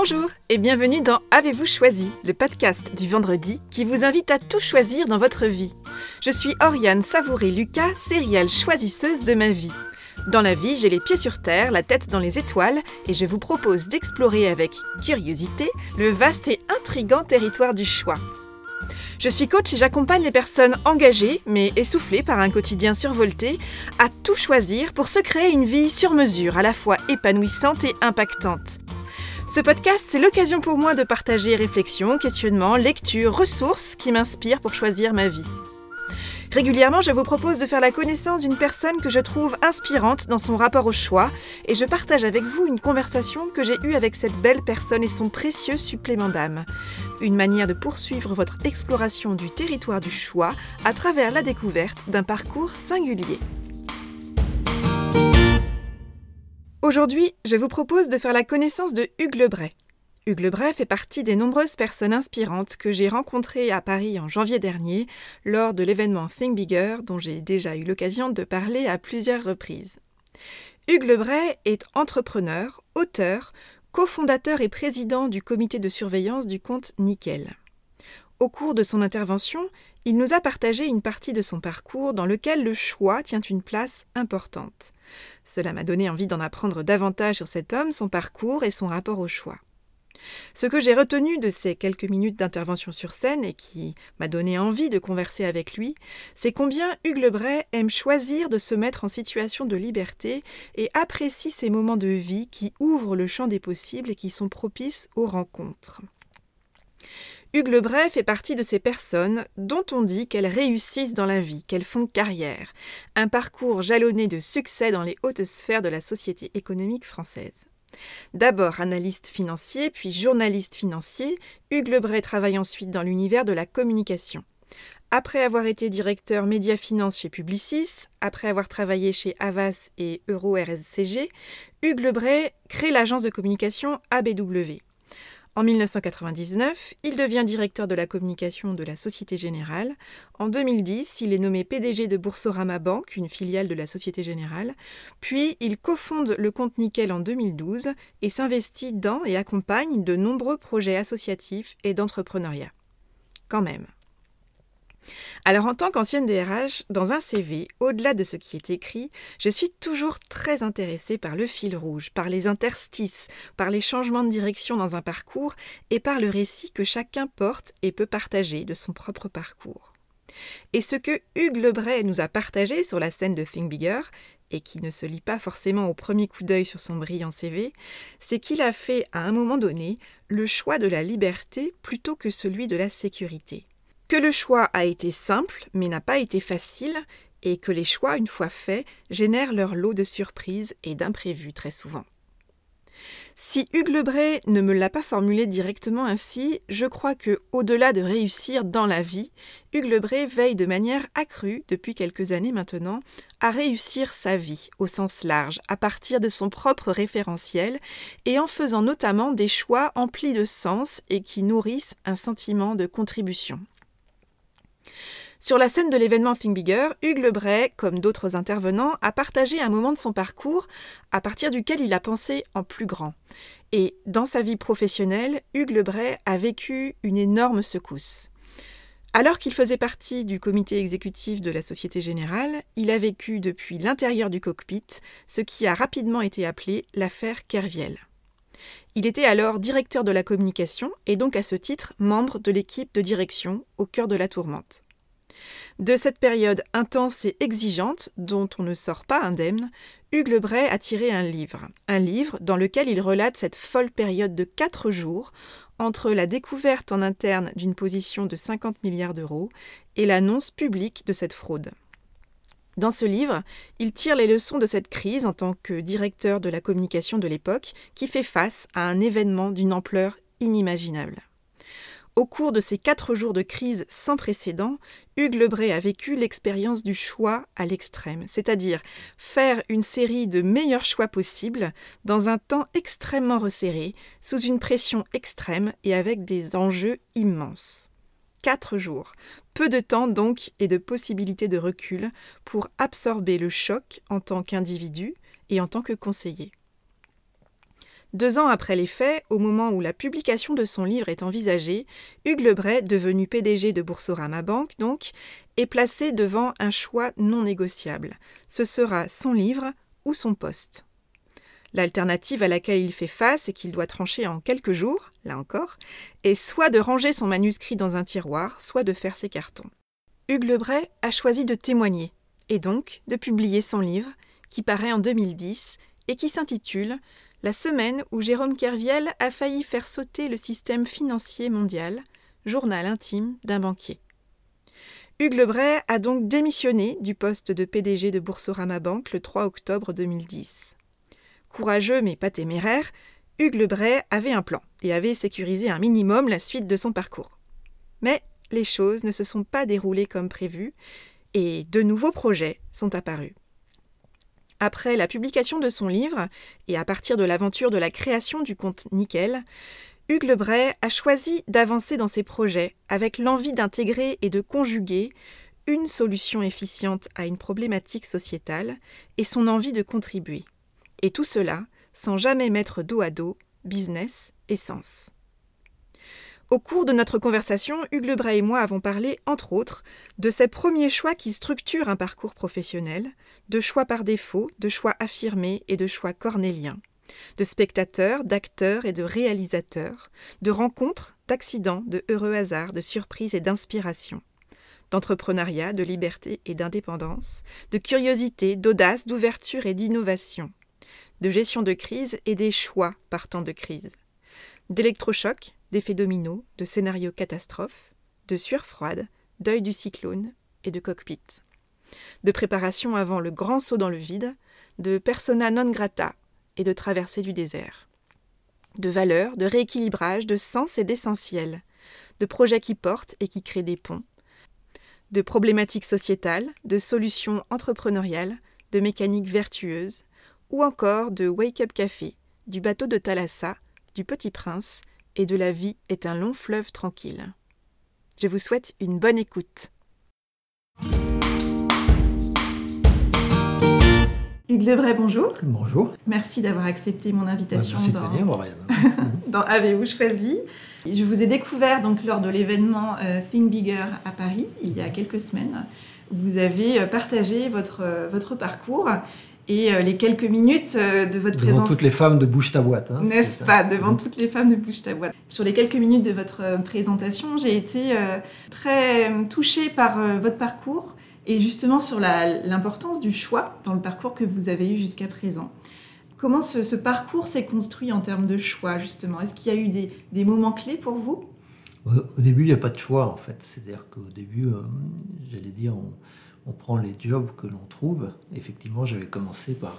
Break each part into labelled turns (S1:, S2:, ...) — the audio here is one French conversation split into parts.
S1: Bonjour et bienvenue dans Avez-vous choisi, le podcast du vendredi qui vous invite à tout choisir dans votre vie. Je suis Oriane Savouré-Lucas, sérielle choisisseuse de ma vie. Dans la vie, j'ai les pieds sur terre, la tête dans les étoiles, et je vous propose d'explorer avec curiosité le vaste et intrigant territoire du choix. Je suis coach et j'accompagne les personnes engagées, mais essoufflées par un quotidien survolté, à tout choisir pour se créer une vie sur mesure, à la fois épanouissante et impactante. Ce podcast, c'est l'occasion pour moi de partager réflexions, questionnements, lectures, ressources qui m'inspirent pour choisir ma vie. Régulièrement, je vous propose de faire la connaissance d'une personne que je trouve inspirante dans son rapport au choix et je partage avec vous une conversation que j'ai eue avec cette belle personne et son précieux supplément d'âme. Une manière de poursuivre votre exploration du territoire du choix à travers la découverte d'un parcours singulier. Aujourd'hui, je vous propose de faire la connaissance de Hugues Lebray. Hugues Lebray fait partie des nombreuses personnes inspirantes que j'ai rencontrées à Paris en janvier dernier lors de l'événement Think Bigger dont j'ai déjà eu l'occasion de parler à plusieurs reprises. Hugues Lebray est entrepreneur, auteur, cofondateur et président du comité de surveillance du compte Nickel. Au cours de son intervention, il nous a partagé une partie de son parcours dans lequel le choix tient une place importante. Cela m'a donné envie d'en apprendre davantage sur cet homme, son parcours et son rapport au choix. Ce que j'ai retenu de ces quelques minutes d'intervention sur scène et qui m'a donné envie de converser avec lui, c'est combien Hugues Lebray aime choisir de se mettre en situation de liberté et apprécie ces moments de vie qui ouvrent le champ des possibles et qui sont propices aux rencontres. Hugues Lebray fait partie de ces personnes dont on dit qu'elles réussissent dans la vie, qu'elles font carrière, un parcours jalonné de succès dans les hautes sphères de la société économique française. D'abord analyste financier, puis journaliste financier, Hugues Lebray travaille ensuite dans l'univers de la communication. Après avoir été directeur média finance chez Publicis, après avoir travaillé chez Avas et Euro-RSCG, Hugues Lebray crée l'agence de communication ABW. En 1999, il devient directeur de la communication de la Société Générale. En 2010, il est nommé PDG de Boursorama Bank, une filiale de la Société Générale. Puis, il cofonde le compte Nickel en 2012 et s'investit dans et accompagne de nombreux projets associatifs et d'entrepreneuriat. Quand même. Alors en tant qu'ancienne DRH, dans un CV, au-delà de ce qui est écrit, je suis toujours très intéressée par le fil rouge, par les interstices, par les changements de direction dans un parcours et par le récit que chacun porte et peut partager de son propre parcours. Et ce que Hugues Lebray nous a partagé sur la scène de Think Bigger, et qui ne se lit pas forcément au premier coup d'œil sur son brillant CV, c'est qu'il a fait à un moment donné le choix de la liberté plutôt que celui de la sécurité que le choix a été simple mais n'a pas été facile, et que les choix, une fois faits, génèrent leur lot de surprises et d'imprévus très souvent. Si Hugues Lebray ne me l'a pas formulé directement ainsi, je crois que, au-delà de réussir dans la vie, Hugues Lebray veille de manière accrue, depuis quelques années maintenant, à réussir sa vie au sens large, à partir de son propre référentiel, et en faisant notamment des choix emplis de sens et qui nourrissent un sentiment de contribution. Sur la scène de l'événement Think Bigger, Hugues Lebray, comme d'autres intervenants, a partagé un moment de son parcours à partir duquel il a pensé en plus grand. Et dans sa vie professionnelle, Hugues Lebray a vécu une énorme secousse. Alors qu'il faisait partie du comité exécutif de la Société Générale, il a vécu depuis l'intérieur du cockpit ce qui a rapidement été appelé l'affaire Kerviel. Il était alors directeur de la communication et donc à ce titre membre de l'équipe de direction au cœur de la tourmente. De cette période intense et exigeante, dont on ne sort pas indemne, Hugues Lebray a tiré un livre, un livre dans lequel il relate cette folle période de quatre jours entre la découverte en interne d'une position de 50 milliards d'euros et l'annonce publique de cette fraude. Dans ce livre, il tire les leçons de cette crise en tant que directeur de la communication de l'époque qui fait face à un événement d'une ampleur inimaginable. Au cours de ces quatre jours de crise sans précédent, Hugues Lebray a vécu l'expérience du choix à l'extrême, c'est-à-dire faire une série de meilleurs choix possibles dans un temps extrêmement resserré, sous une pression extrême et avec des enjeux immenses. Quatre jours, peu de temps donc et de possibilités de recul pour absorber le choc en tant qu'individu et en tant que conseiller. Deux ans après les faits, au moment où la publication de son livre est envisagée, Hugues Lebray, devenu PDG de Boursorama Banque donc, est placé devant un choix non négociable. Ce sera son livre ou son poste. L'alternative à laquelle il fait face et qu'il doit trancher en quelques jours, là encore, est soit de ranger son manuscrit dans un tiroir, soit de faire ses cartons. Hugues Lebray a choisi de témoigner, et donc de publier son livre, qui paraît en 2010 et qui s'intitule La semaine où Jérôme Kerviel a failli faire sauter le système financier mondial, journal intime d'un banquier. Hugues Lebray a donc démissionné du poste de PDG de Boursorama Banque le 3 octobre 2010. Courageux mais pas téméraire, Hugues Lebray avait un plan et avait sécurisé un minimum la suite de son parcours. Mais les choses ne se sont pas déroulées comme prévu et de nouveaux projets sont apparus. Après la publication de son livre, et à partir de l'aventure de la création du compte Nickel, Hugues Lebray a choisi d'avancer dans ses projets avec l'envie d'intégrer et de conjuguer une solution efficiente à une problématique sociétale et son envie de contribuer. Et tout cela sans jamais mettre dos à dos business et sens. Au cours de notre conversation, Hugues Lebray et moi avons parlé, entre autres, de ces premiers choix qui structurent un parcours professionnel, de choix par défaut, de choix affirmés et de choix cornéliens, de spectateurs, d'acteurs et de réalisateurs, de rencontres, d'accidents, de heureux hasards, de surprises et d'inspiration, d'entrepreneuriat, de liberté et d'indépendance, de curiosité, d'audace, d'ouverture et d'innovation, de gestion de crise et des choix partant de crise, d'électrochocs, d'effets dominos, de scénarios catastrophes, de sueur froide, d'œil du cyclone et de cockpit, de préparation avant le grand saut dans le vide, de persona non grata et de traversée du désert, de valeurs, de rééquilibrage, de sens et d'essentiel, de projets qui portent et qui créent des ponts, de problématiques sociétales, de solutions entrepreneuriales, de mécaniques vertueuses, ou encore de Wake Up Café, du bateau de Thalassa, du Petit Prince et de la vie est un long fleuve tranquille. Je vous souhaite une bonne écoute. Hugues Lebray, bonjour.
S2: Bonjour.
S1: Merci d'avoir accepté mon invitation
S2: Merci
S1: dans, dans Avez-vous choisi? Je vous ai découvert donc lors de l'événement euh, Think Bigger à Paris il y a quelques semaines. Vous avez euh, partagé votre, euh, votre parcours et euh, les quelques minutes euh, de votre
S2: devant
S1: présence.
S2: toutes les femmes de bouche ta boîte. Hein,
S1: N'est-ce pas, devant
S2: Mmh.
S1: toutes les femmes de Bouche ta boîte. Sur les quelques minutes de votre euh, présentation, j'ai été très touchée par votre parcours et justement sur l'importance du choix dans le parcours que vous avez eu jusqu'à présent. Comment ce, ce parcours s'est construit en termes de choix, justement? Est-ce qu'il y a eu des, des moments clés pour vous?
S2: Au, au début, il n'y a pas de choix en fait. C'est-à-dire qu'au début, euh, j'allais dire, on, on prend les jobs que l'on trouve. Effectivement, j'avais commencé par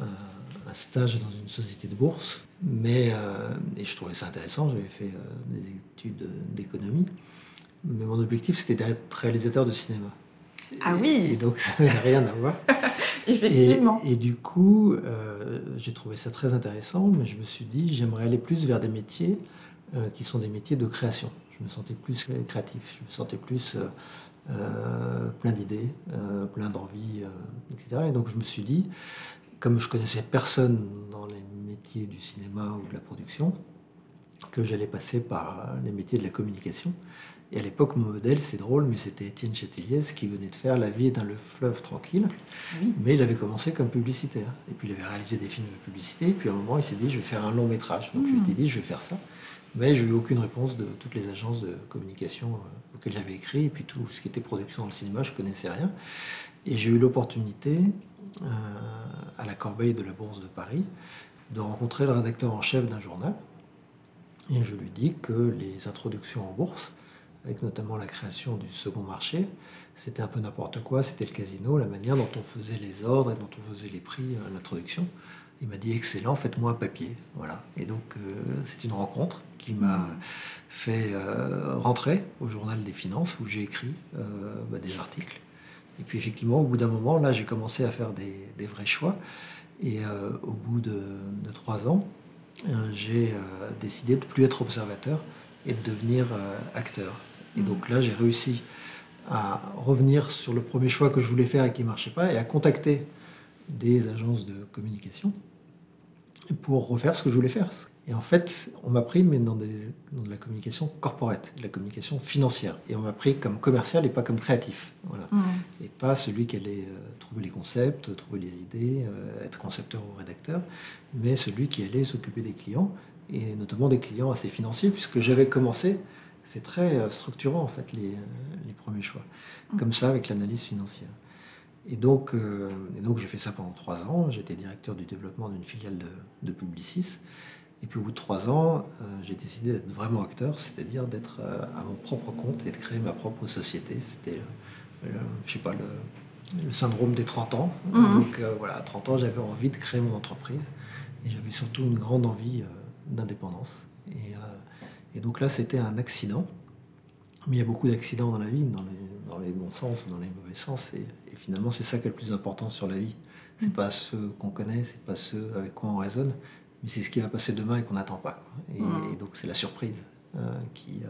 S2: euh, un, un stage dans une société de bourse, mais euh, et je trouvais ça intéressant. J'avais fait euh, des études d'économie, mais mon objectif c'était d'être réalisateur de cinéma.
S1: Ah
S2: Et-
S1: oui.
S2: Et donc ça n'avait rien à voir.
S1: Effectivement.
S2: Et, et du coup, euh, j'ai trouvé ça très intéressant, mais je me suis dit, j'aimerais aller plus vers des métiers qui sont des métiers de création. Je me sentais plus créatif, je me sentais plus plein d'idées, euh, plein d'envies, euh, etc. Et donc je me suis dit, comme je connaissais personne dans les métiers du cinéma ou de la production, que j'allais passer par les métiers de la communication. Et à l'époque, mon modèle, c'est drôle, mais c'était Étienne Chateliez qui venait de faire La vie est un le fleuve tranquille.
S1: Oui.
S2: Mais il avait commencé comme publicitaire. Et puis il avait réalisé des films de publicité. Et puis à un moment, il s'est dit, je vais faire un long métrage. Donc je lui ai dit, je vais faire ça. Mais je n'ai eu aucune réponse de toutes les agences de communication euh, auxquelles j'avais écrit. Et puis tout ce qui était production dans le cinéma, je connaissais rien. Et j'ai eu l'opportunité, euh, à la corbeille de la Bourse de Paris, de rencontrer le rédacteur en chef d'un journal. Et je lui dis que les introductions en bourse, avec notamment la création du second marché, c'était un peu n'importe quoi, c'était le casino, la manière dont on faisait les ordres et dont on faisait les prix à l'introduction. Il m'a dit excellent, faites-moi un papier. Voilà. Et donc euh, c'est une rencontre qui m'a fait euh, rentrer au journal des finances où j'ai écrit euh, bah, des articles. Et puis effectivement, au bout d'un moment, là, j'ai commencé à faire des, des vrais choix. Et au bout de, de trois ans, j'ai décidé de ne plus être observateur et de devenir acteur. Et donc là, j'ai réussi à revenir sur le premier choix que je voulais faire et qui ne marchait pas et à contacter des agences de communication pour refaire ce que je voulais faire. Et en fait, on m'a pris mais dans, de la communication corporate, de la communication financière. Et on m'a pris comme commercial et pas comme créatif. Voilà. Mmh. Et pas celui qui allait euh, trouver les concepts, trouver les idées, euh, être concepteur ou rédacteur, mais celui qui allait s'occuper des clients, et notamment des clients assez financiers, puisque j'avais commencé, c'est très euh, structurant en fait, les, les premiers choix. Mmh. Comme ça, avec l'analyse financière. Et donc, et donc j'ai fait ça pendant trois ans. J'étais directeur du développement d'une filiale de, de Publicis. Et puis au bout de trois ans, euh, j'ai décidé d'être vraiment acteur, c'est-à-dire d'être euh, à mon propre compte et de créer ma propre société. C'était, je je sais pas, le, syndrome des 30 ans. Mhm. Donc euh, voilà, à 30 ans, j'avais envie de créer mon entreprise et j'avais surtout une grande envie d'indépendance. Et, donc là, c'était un accident. Mais il y a beaucoup d'accidents dans la vie, dans les, bons sens ou dans les mauvais sens. Et, et finalement, c'est ça qui est le plus important sur la vie. C'est mhm. pas ceux qu'on connaît, c'est pas ceux avec quoi on raisonne, mais c'est ce qui va passer demain et qu'on n'attend pas. Et, mmh. donc c'est la surprise euh, qui, euh,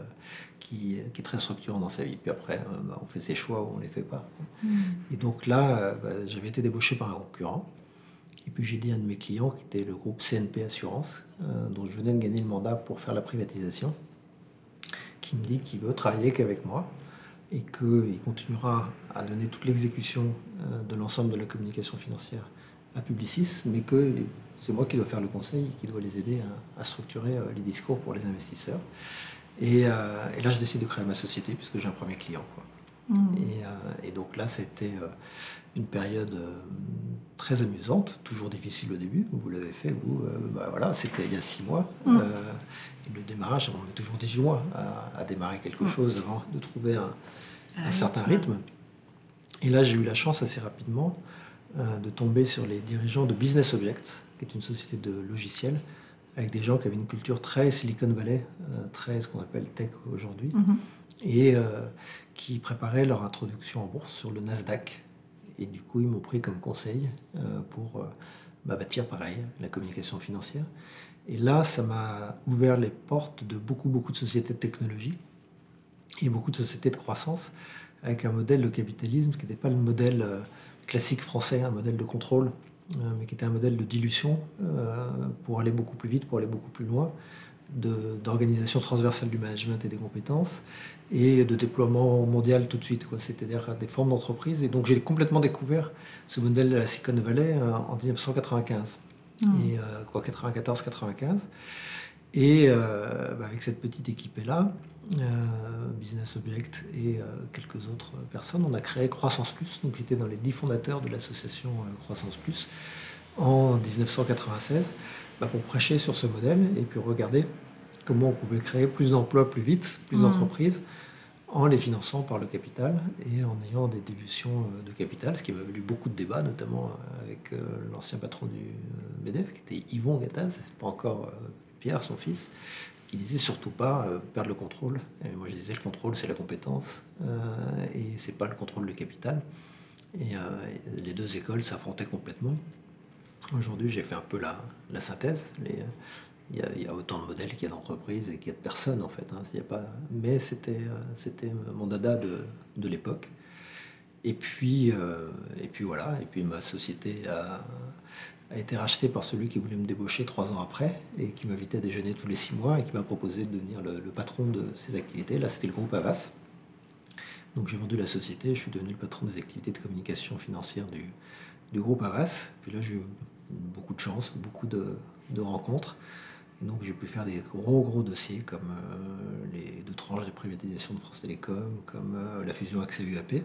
S2: qui, qui, est très structurante dans sa vie. Puis après, euh, bah, on fait ses choix ou on ne les fait pas. Mmh. Et donc là, bah, j'avais été débauché par un concurrent. Et puis j'ai dit à un de mes clients, qui était le groupe CNP Assurance, dont je venais de gagner le mandat pour faire la privatisation, qui me dit qu'il veut travailler qu'avec moi et qu'il continuera à donner toute l'exécution de l'ensemble de la communication financière à Publicis, mais que c'est moi qui dois faire le conseil, qui dois les aider à, structurer euh, les discours pour les investisseurs. Euh, et, là, je décide de créer ma société puisque j'ai un premier client. Mmh. Euh, et, donc là, c'était une période très amusante, toujours difficile au début. Vous l'avez fait, vous. Bah voilà, c'était il y a six mois. Mmh. le démarrage, on met toujours des mois à, démarrer quelque mmh. chose avant de trouver un certain rythme. Et là, j'ai eu la chance assez rapidement de tomber sur les dirigeants de Business Object, qui est une société de logiciels, avec des gens qui avaient une culture très Silicon Valley, euh, très ce qu'on appelle tech aujourd'hui, mhm. et euh, qui préparaient leur introduction en bourse sur le Nasdaq. Et du coup, ils m'ont pris comme conseil euh, pour bah, bâtir pareil la communication financière. Et là, ça m'a ouvert les portes de beaucoup, beaucoup de sociétés de technologie et beaucoup de sociétés de croissance avec un modèle de capitalisme qui n'était pas le modèle classique français, un modèle de contrôle euh, mais qui était un modèle de dilution euh, pour aller beaucoup plus vite, pour aller beaucoup plus loin, d'organisation transversale du management et des compétences, et de déploiement mondial tout de suite, c'est-à-dire des formes d'entreprise. Et donc j'ai complètement découvert ce modèle de la Silicon Valley euh, en 1995, mmh. et quoi 94-95. Et bah, avec cette petite équipe-là, euh, Business Object et euh, quelques autres personnes, on a créé Croissance Plus. Donc j'étais dans les dix fondateurs de l'association euh, Croissance Plus en 1996 bah, pour prêcher sur ce modèle et puis regarder comment on pouvait créer plus d'emplois plus vite, plus mmh. d'entreprises en les finançant par le capital et en ayant des dilutions de capital, ce qui m'a valu beaucoup de débats, notamment avec l'ancien patron du MEDEF, qui était Yvon Gattaz, pas encore Pierre, son fils, qui disait surtout pas euh, perdre le contrôle. Et moi je disais le contrôle c'est la compétence euh, et c'est pas le contrôle de capital. Et euh, les deux écoles s'affrontaient complètement. Aujourd'hui j'ai fait un peu la, synthèse. il, y a, autant de modèles qu'il y a d'entreprises et qu'il y a de personnes en fait. Hein. Mais c'était, c'était mon dada de, l'époque. Et puis, et puis voilà, et puis ma société a, été racheté par celui qui voulait me débaucher trois ans après et qui m'invitait à déjeuner tous les six mois et qui m'a proposé de devenir le, patron de ses activités. Là, c'était le groupe Avas. Donc j'ai vendu la société, je suis devenu le patron des activités de communication financière du, groupe Avas. Puis là, eu beaucoup de chance, beaucoup de, rencontres. Et donc j'ai pu faire des gros gros dossiers comme euh, les deux tranches de privatisation de France Télécom, comme euh, la fusion accès UAP.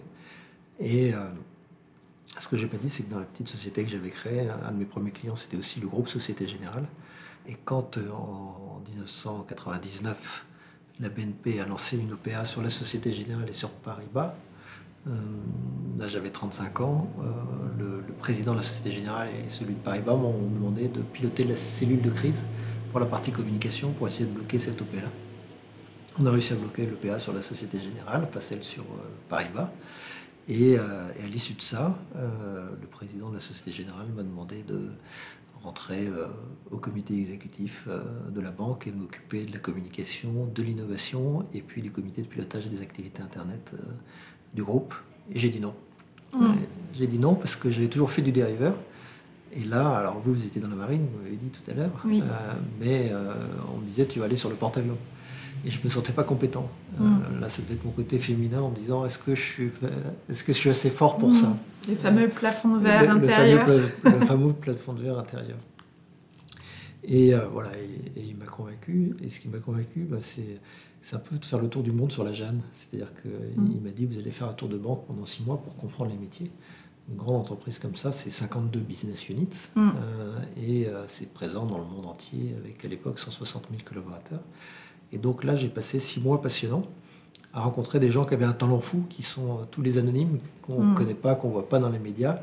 S2: Et euh, ce que j'ai pas dit, c'est que dans la petite société que j'avais créée, un de mes premiers clients, c'était aussi le groupe Société Générale. Et quand en 1999, la BNP a lancé une OPA sur la Société Générale et sur Paris-Bas, euh, là j'avais 35 ans, euh, le, président de la Société Générale et celui de Paris-Bas m'ont demandé de piloter la cellule de crise pour la partie communication pour essayer de bloquer cette OPA. On a réussi à bloquer l'OPA sur la Société Générale, pas celle sur. Euh, et, à l'issue de ça, euh, le président de la Société Générale m'a demandé de rentrer euh, au comité exécutif de la banque et de m'occuper de la communication, de l'innovation et puis du comité de pilotage des activités Internet du groupe. Et j'ai dit non. Mmh. J'ai dit non parce que j'avais toujours fait du dériveur Et là, alors vous, vous étiez dans la marine, vous m'avez dit tout à l'heure,
S1: Oui.
S2: euh, mais euh, on me disait tu vas aller sur le porte-avions. Et je me sentais pas compétent. Euh,
S1: Mm.
S2: là, ça devait être mon côté féminin en me disant est-ce que je suis, est-ce que je suis assez fort pour
S1: Mm.
S2: ça?
S1: Les fameux plafonds de verre
S2: le, le fameux, le fameux plafond de verre intérieur. Et voilà, et, et il m'a convaincu. Et ce qui m'a convaincu, bah, c'est c'est un peu de faire le tour du monde sur la Jeanne. C'est-à-dire qu'il
S1: Mm.
S2: m'a dit vous allez faire un tour de banque pendant six mois pour comprendre les métiers. Une grande entreprise comme ça, c'est 52 business units
S1: Mm.
S2: euh, et euh, c'est présent dans le monde entier avec à l'époque 160 000 collaborateurs. Et donc là, j'ai passé six mois passionnants à rencontrer des gens qui avaient un talent fou, qui sont euh, tous les anonymes, qu'on ne
S1: Mm.
S2: connaît pas, qu'on ne voit pas dans les médias.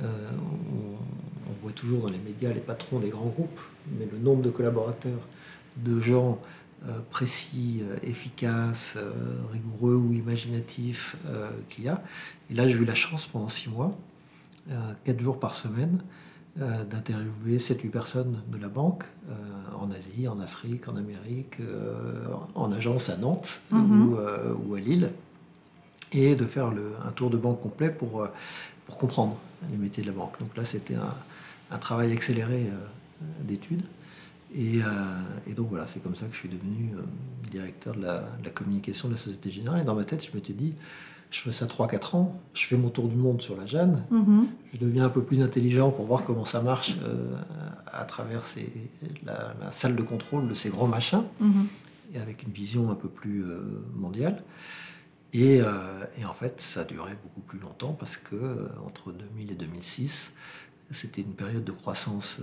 S2: On, on voit toujours dans les médias les patrons des grands groupes, mais le nombre de collaborateurs, de gens précis, euh, efficaces, euh, rigoureux ou imaginatifs euh, qu'il y a. Et là, j'ai eu la chance pendant six mois, euh, quatre jours par semaine, euh, d'interviewer 7-8 personnes de la banque euh, en Asie, en Afrique, en Amérique, euh, en agence à Nantes
S1: Mhm.
S2: ou, euh, ou à Lille, et de faire le- un tour de banque complet pour, euh, pour comprendre les métiers de la banque. Donc là, c'était un, un travail accéléré euh, d'études. Et, euh, et donc voilà, c'est comme ça que je suis devenu euh, directeur de la, de la communication de la Société Générale. Et dans ma tête, je m'étais dit, je fais ça 3-4 ans, je fais mon tour du monde sur la Jeanne,
S1: Mhm.
S2: je deviens un peu plus intelligent pour voir comment ça marche euh, à travers ces- la, la salle de contrôle de ces gros machins,
S1: Mhm.
S2: et avec une vision un peu plus euh, mondiale. Et, euh, et en fait, ça a duré beaucoup plus longtemps parce que entre 2000 et 2006, c'était une période de croissance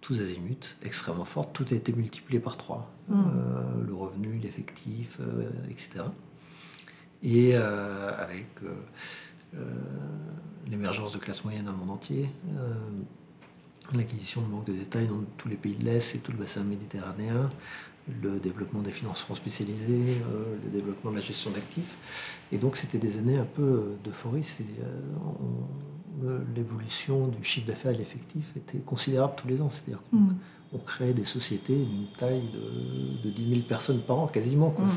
S2: tous azimuts, extrêmement forte. Tout a été multiplié par trois.
S1: Mm.
S2: Euh, le revenu, l'effectif, euh, etc. Et euh, avec euh, euh, l'émergence de classes moyennes dans le monde entier, l'acquisition de banques de détail dans tous les pays de l'Est et tout le bassin méditerranéen, le développement des financements spécialisés, le développement de la gestion d'actifs. Et donc c'était des années un peu d'euphorie. Euh, L'évolution du chiffre d'affaires et de l'effectif était considérable tous les ans. C'est-à-dire qu'on
S1: Mm.
S2: on créait des sociétés d'une taille de, de 10 000 personnes par an, quasiment. quoi.
S1: Mm.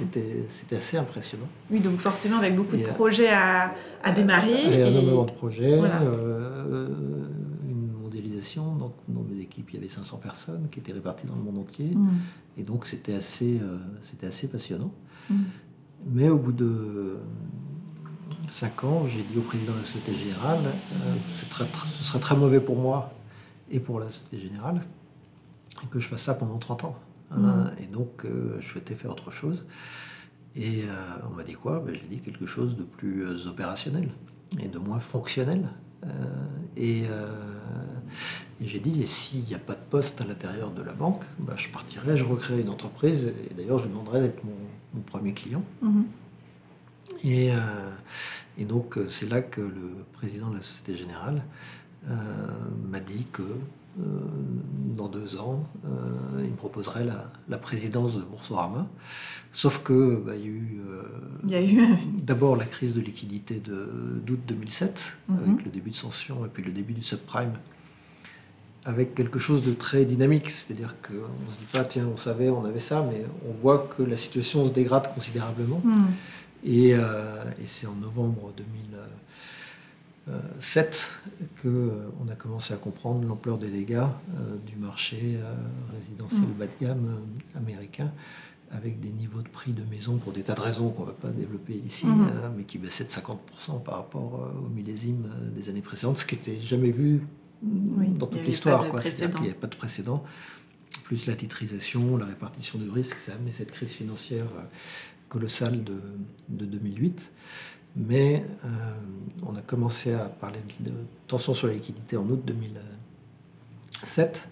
S2: C'était, assez impressionnant.
S1: Oui, donc forcément avec beaucoup de
S2: Et, euh,
S1: projets à, à démarrer.
S2: Allez,
S1: et-
S2: énormément de projets,
S1: Voilà.
S2: euh, une mondialisation. Donc, dans mes équipes, il y avait 500 personnes qui étaient réparties dans le monde entier.
S1: Mm.
S2: Et donc, c'était assez, euh, assez passionnant.
S1: Mm.
S2: Mais au bout de 5 ans, j'ai dit au président de la Société Générale, euh, très- ce serait très mauvais pour moi et pour la Société Générale que je fasse ça pendant 30 ans.
S1: Mm.
S2: Hein. Et donc, euh, je souhaitais faire autre chose. Et euh, on m'a dit quoi? Ben, J'ai dit quelque chose de plus opérationnel et de moins fonctionnel. Et et j'ai dit, et s'il n'y a pas de poste à l'intérieur de la banque, ben, je partirai, je recréerai une entreprise. Et d'ailleurs, je demanderai d'être mon, mon premier client.
S1: Mhm.
S2: Et, euh, et donc, euh, c'est là que le président de la Société Générale euh, m'a dit que euh, dans deux ans, il me proposerait la, la présidence de Boursorama. Sauf que bah, il y a eu
S1: Il y a eu.
S2: d'abord la crise de liquidité de- d'août 2007,
S1: Mhm.
S2: avec le début de Sanction et puis le début du subprime, avec quelque chose de très dynamique. C'est-à-dire qu'on ne se dit pas, tiens, on savait, on avait ça, mais on voit que la situation se dégrade considérablement.
S1: Mm.
S2: Et, euh, et c'est en novembre 2007 qu'on a commencé à comprendre l'ampleur des dégâts euh, du marché euh, résidentiel
S1: Mm.
S2: bas de gamme euh, américain, avec des niveaux de prix de maison pour des tas de raisons qu'on ne va pas développer ici,
S1: Mhm.
S2: euh, mais qui baissaient de 50% par rapport euh, au millésime euh, des années précédentes, ce qui n'était jamais vu
S1: Oui,
S2: dans toute l'histoire. C'est-à-dire qu'il n'y avait pas de précédent. Plus la titrisation, la répartition de risques, ça a amené cette crise financière euh, colossale de, de 2008. Mais euh, on a commencé à parler de tension sur la liquidité en août 2007.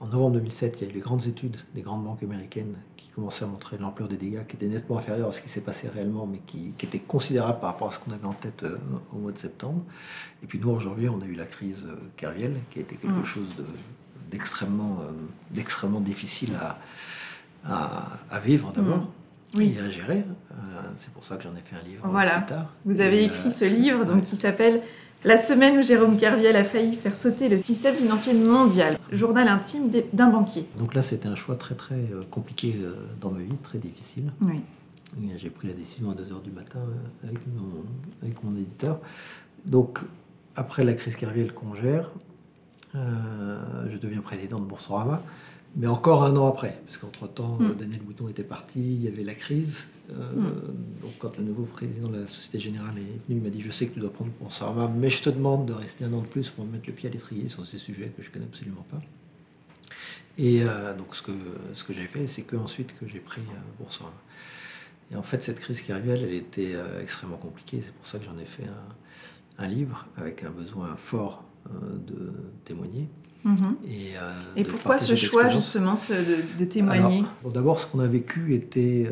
S2: En novembre 2007, il y a eu les grandes études des grandes banques américaines qui commençaient à montrer l'ampleur des dégâts qui étaient nettement inférieurs à ce qui s'est passé réellement, mais qui, qui étaient considérables par rapport à ce qu'on avait en tête euh, au mois de septembre. Et puis nous, aujourd'hui, on a eu la crise euh, Kerviel, qui a été quelque
S1: Mm.
S2: chose de- d'extrêmement euh, d'extrêmement difficile à, à, à vivre d'abord
S1: Mm. Oui.
S2: et à gérer. Euh, C'est pour ça que j'en ai fait un livre
S1: Voilà.
S2: plus tard.
S1: Vous avez
S2: Et,
S1: écrit
S2: euh,
S1: ce livre donc,
S2: ouais.
S1: qui s'appelle La semaine où Jérôme Kerviel a failli faire sauter le système financier mondial, journal intime d'un banquier.
S2: Donc là, c'était un choix très très euh, compliqué dans ma vie, très difficile.
S1: Oui.
S2: J'ai pris la décision à 2h du matin avec mon, avec mon éditeur. Donc, après la crise Kerviel qu'on gère, je deviens président de Boursorama. Mais encore un an après, parce qu'entre-temps, mm. Daniel Bouton était parti, il y avait la crise. Mm. Donc quand le nouveau président de la Société Générale est venu, il m'a dit, je sais que tu dois prendre Boursorama, mais je te demande de rester un an de plus pour mettre le pied à l'étrier sur ces sujets que je connais absolument pas. Et donc ce que, ce que j'ai fait, c'est qu'ensuite que j'ai pris Boursorama. Et en fait, cette crise qui arrivait, elle, était euh, extrêmement compliquée. C'est pour ça que j'en ai fait un, livre avec un besoin fort euh, de témoigner.
S1: Mhm. Et, euh, et pourquoi ce choix justement de, témoigner
S2: D'abord, ce qu'on a vécu était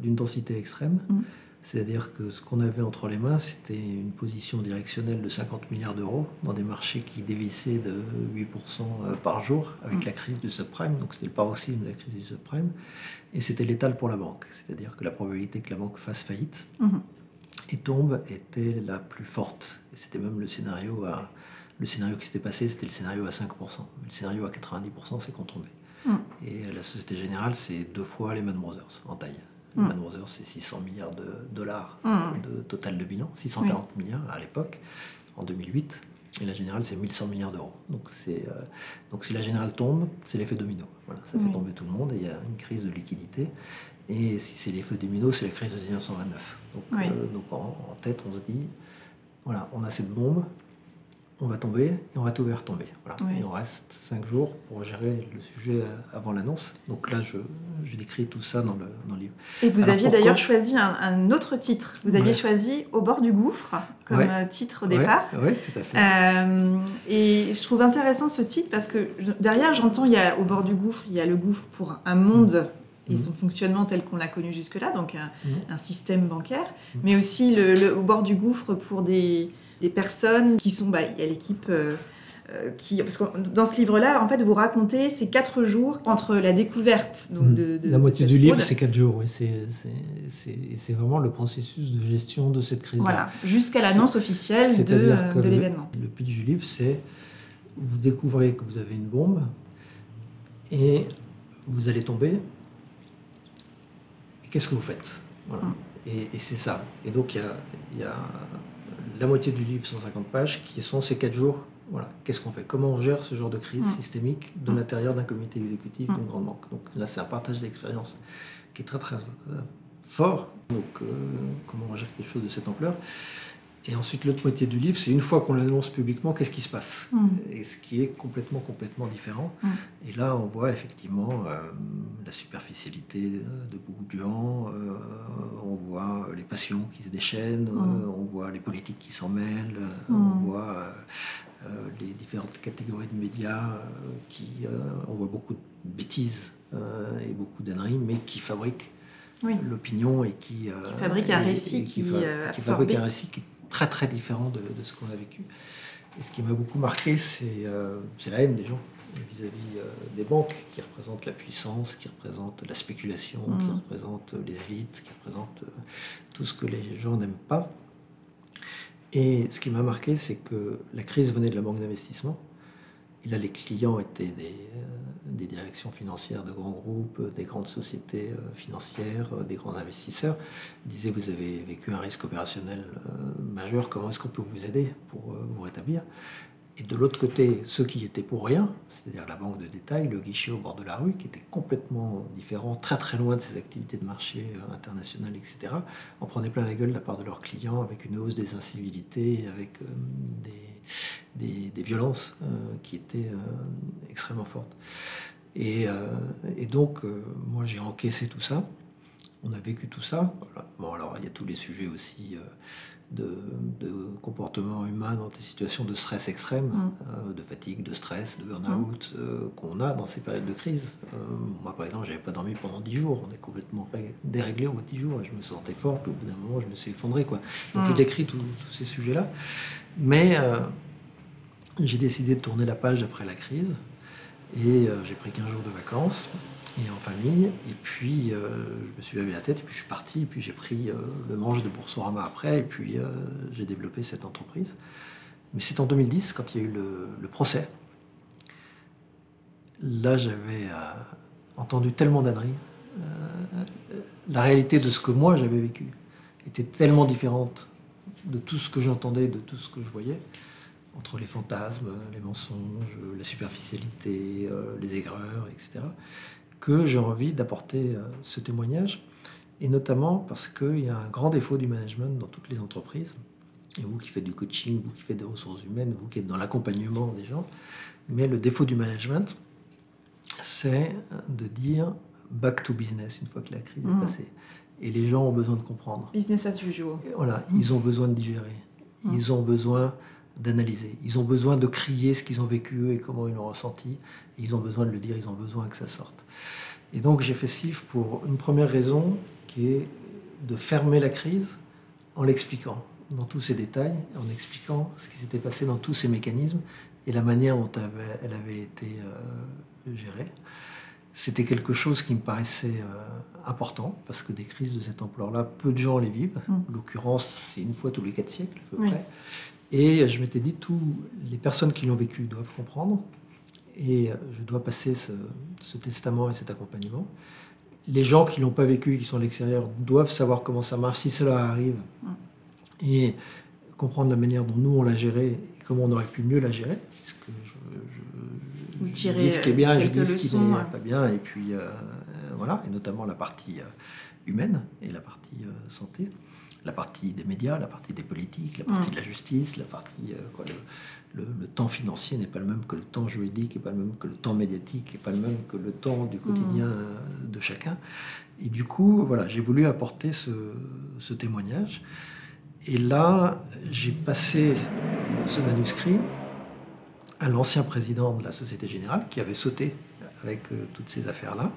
S2: d'une densité extrême. Mhm. C'est-à-dire que ce qu'on avait entre les mains, c'était une position directionnelle de 50 milliards d'euros dans des marchés qui dévissaient de 8% euh, par jour avec mm. la crise du subprime. Donc c'était le paroxysme de la crise du subprime. Et c'était létal pour la banque. C'est-à-dire que la probabilité que la banque fasse faillite mm-hmm. et tombe était la plus forte. Et c'était même le scénario à, le scénario qui s'était passé, c'était le scénario à 5%. Le scénario à 90%, c'est qu'on tombait. Mm. Et la Société Générale, c'est deux fois les Man Brothers en taille. Mm. Brothers, c'est 600 milliards de dollars mm. de total de bilan, 640 milliards à l'époque, en 2008. Et la générale, c'est 1100 milliards d'euros. Donc, c'est, euh, donc si la générale tombe, c'est l'effet domino. Voilà, ça fait tomber tout le monde et il y a une crise de liquidité. Et si c'est l'effet domino, c'est la crise de 1929. Donc, euh, donc en, en, tête, on se dit, voilà, on a cette bombe, on va tomber et on va tout vers tomber. Voilà. Il en reste cinq jours pour gérer le sujet euh, avant l'annonce. Donc là, je, je, décris tout ça dans le, dans le livre.
S1: Et vous aviez d'ailleurs choisi un, autre titre. Vous aviez choisi Au bord du gouffre comme euh, titre au départ.
S2: Oui, tout à fait.
S1: Euh, et je trouve intéressant ce titre parce que derrière, j'entends, il y a Au bord du gouffre, il y a le gouffre pour un monde. et mmh. son fonctionnement tel qu'on l'a connu jusque-là, donc un, mmh. système bancaire, mmh. mais aussi le, au bord du gouffre pour des, des personnes qui sont, bah, il y a l'équipe euh, euh, qui, parce que dans ce livre-là, en fait, vous racontez ces quatre jours entre la découverte donc hmm. de,
S2: la moitié du livre, c'est quatre jours. c'est vraiment le processus de gestion de cette crise.
S1: Voilà, jusqu'à l'annonce officielle de, de l'événement.
S2: Le, pitch du livre, c'est vous découvrez que vous avez une bombe et vous allez tomber. Qu'est-ce que vous faites? Voilà. Hmm. Et, c'est ça. Et donc il y y a la moitié du livre, 150 pages, qui sont ces quatre jours. Voilà, qu'est-ce qu'on fait? Comment on gère ce genre de crise mm. systémique de mm. l'intérieur d'un comité exécutif mm. d'une grande banque? Donc là, c'est un partage d'expérience qui est très très euh, fort. Donc, euh, comment on gère quelque chose de cette ampleur? Et ensuite, l'autre moitié du livre, c'est une fois qu'on l'annonce publiquement, qu'est-ce qui se passe mm. Et ce qui est complètement, complètement différent. Mm. Et là, on voit effectivement euh, la superficialité de beaucoup de gens, euh, on voit les passions qui se déchaînent, mm. euh, on voit les politiques qui s'en mêlent, on voit les différentes catégories de médias qui. on voit beaucoup de bêtises et beaucoup d'âneries, mais qui fabriquent. l'opinion et qui,
S1: qui fabrique un récit qui,
S2: qui fabrique un récit qui très très différent de, ce qu'on a vécu. Et ce qui m'a beaucoup marqué, c'est euh, la haine des gens vis-à-vis euh, des banques qui représentent la puissance, qui représentent la spéculation, qui mm. représentent les élites, qui représentent euh, tout ce que les gens n'aiment pas. Et ce qui m'a marqué, c'est que la crise venait de la banque d'investissement. Là, les clients étaient des, des directions financières de grands groupes, des grandes sociétés euh, financières, euh, des grands investisseurs. Ils disaient, vous avez vécu un risque opérationnel euh, majeur, comment est-ce qu'on peut vous aider pour vous rétablir? Et de l'autre côté, ceux qui étaient pour rien, c'est-à-dire la banque de détail, le guichet au bord de la rue, qui était complètement différent, très très loin de ses activités de marché internationales, etc., en prenaient plein la gueule de la part de leurs clients avec une hausse des incivilités, avec des, des, violences qui étaient extrêmement fortes. Et, euh, donc, euh, moi, j'ai encaissé tout ça. On a vécu tout ça. Bon, alors, il y a tous les sujets aussi euh, de, de, comportement humain dans des situations de stress extrême, mm. de fatigue, de stress, de burn-out mm. qu'on a dans ces périodes de crise. moi, par exemple, j'avais pas dormi pendant 10 jours. On est complètement déréglé au bout de 10 jours. Et je me sentais fort, puis au bout d'un moment, je me suis effondré. Quoi. Donc, je mm. décris tous ces sujets-là. Mais j'ai décidé de tourner la page après la crise. Et euh, j'ai pris 15 jours de vacances et en famille. Et puis, euh, je me suis lavé la tête, et puis je suis parti, et puis j'ai pris euh, le manche de Boursorama après, et puis j'ai développé cette entreprise. Mais c'est en 2010, quand il y a eu le, procès. Là, j'avais entendu tellement d'âneries. la réalité de ce que moi j'avais vécu était tellement différente de tout ce que j'entendais, de tout ce que je voyais, entre les fantasmes, les mensonges, la superficialité, les aigreurs, etc., que j'ai envie d'apporter ce témoignage, et notamment parce qu'il y a un grand défaut du management dans toutes les entreprises, et vous qui faites du coaching, vous qui faites des ressources humaines, vous qui êtes dans l'accompagnement des gens, mais le défaut du management, c'est de dire back to business une fois que la crise est mmh. passée. Et les gens ont besoin de comprendre.
S1: Business as usual.
S2: voilà, ils ont besoin de digérer. Mmh. Ils ont besoin d'analyser. Ils ont besoin de crier ce qu'ils ont vécu et comment ils l'ont ressenti. ils ont besoin de le dire, ils ont besoin que ça sorte. Et donc j'ai fait ce livre pour une première raison qui est de fermer la crise en l'expliquant dans tous ses détails, en expliquant ce qui s'était passé dans tous ces mécanismes et la manière dont elle avait été euh, gérée. C'était quelque chose qui me paraissait euh, important, parce que des crises de cette ampleur-là, peu de gens les vivent. Mm. En l'occurrence, c'est une fois tous les quatre siècles, à peu près. Et je m'étais dit, tous les personnes qui l'ont vécu doivent comprendre, et je dois passer ce, testament et cet accompagnement. Les gens qui ne l'ont pas vécu, qui sont à l'extérieur, doivent savoir comment ça marche si cela arrive. Mm. Et comprendre la manière dont nous on l'a géré et comment on aurait pu mieux la gérer je,
S1: je, dis ce qui est bien, je dis ce qui n'est
S2: pas bien, et puis euh, voilà, et notamment la partie euh, humaine et la partie euh, santé, la partie des médias, la partie des politiques, la partie mm. de la justice, la partie quoi, le, le, temps financier n'est pas le même que le temps juridique, n'est pas le même que le temps médiatique, n'est pas le même que le temps du quotidien mm. de chacun. Et du coup, voilà, j'ai voulu apporter ce, ce témoignage. Et là, j'ai passé ce manuscrit à l'ancien président de la Société Générale qui avait sauté avec euh, toutes ces affaires-là.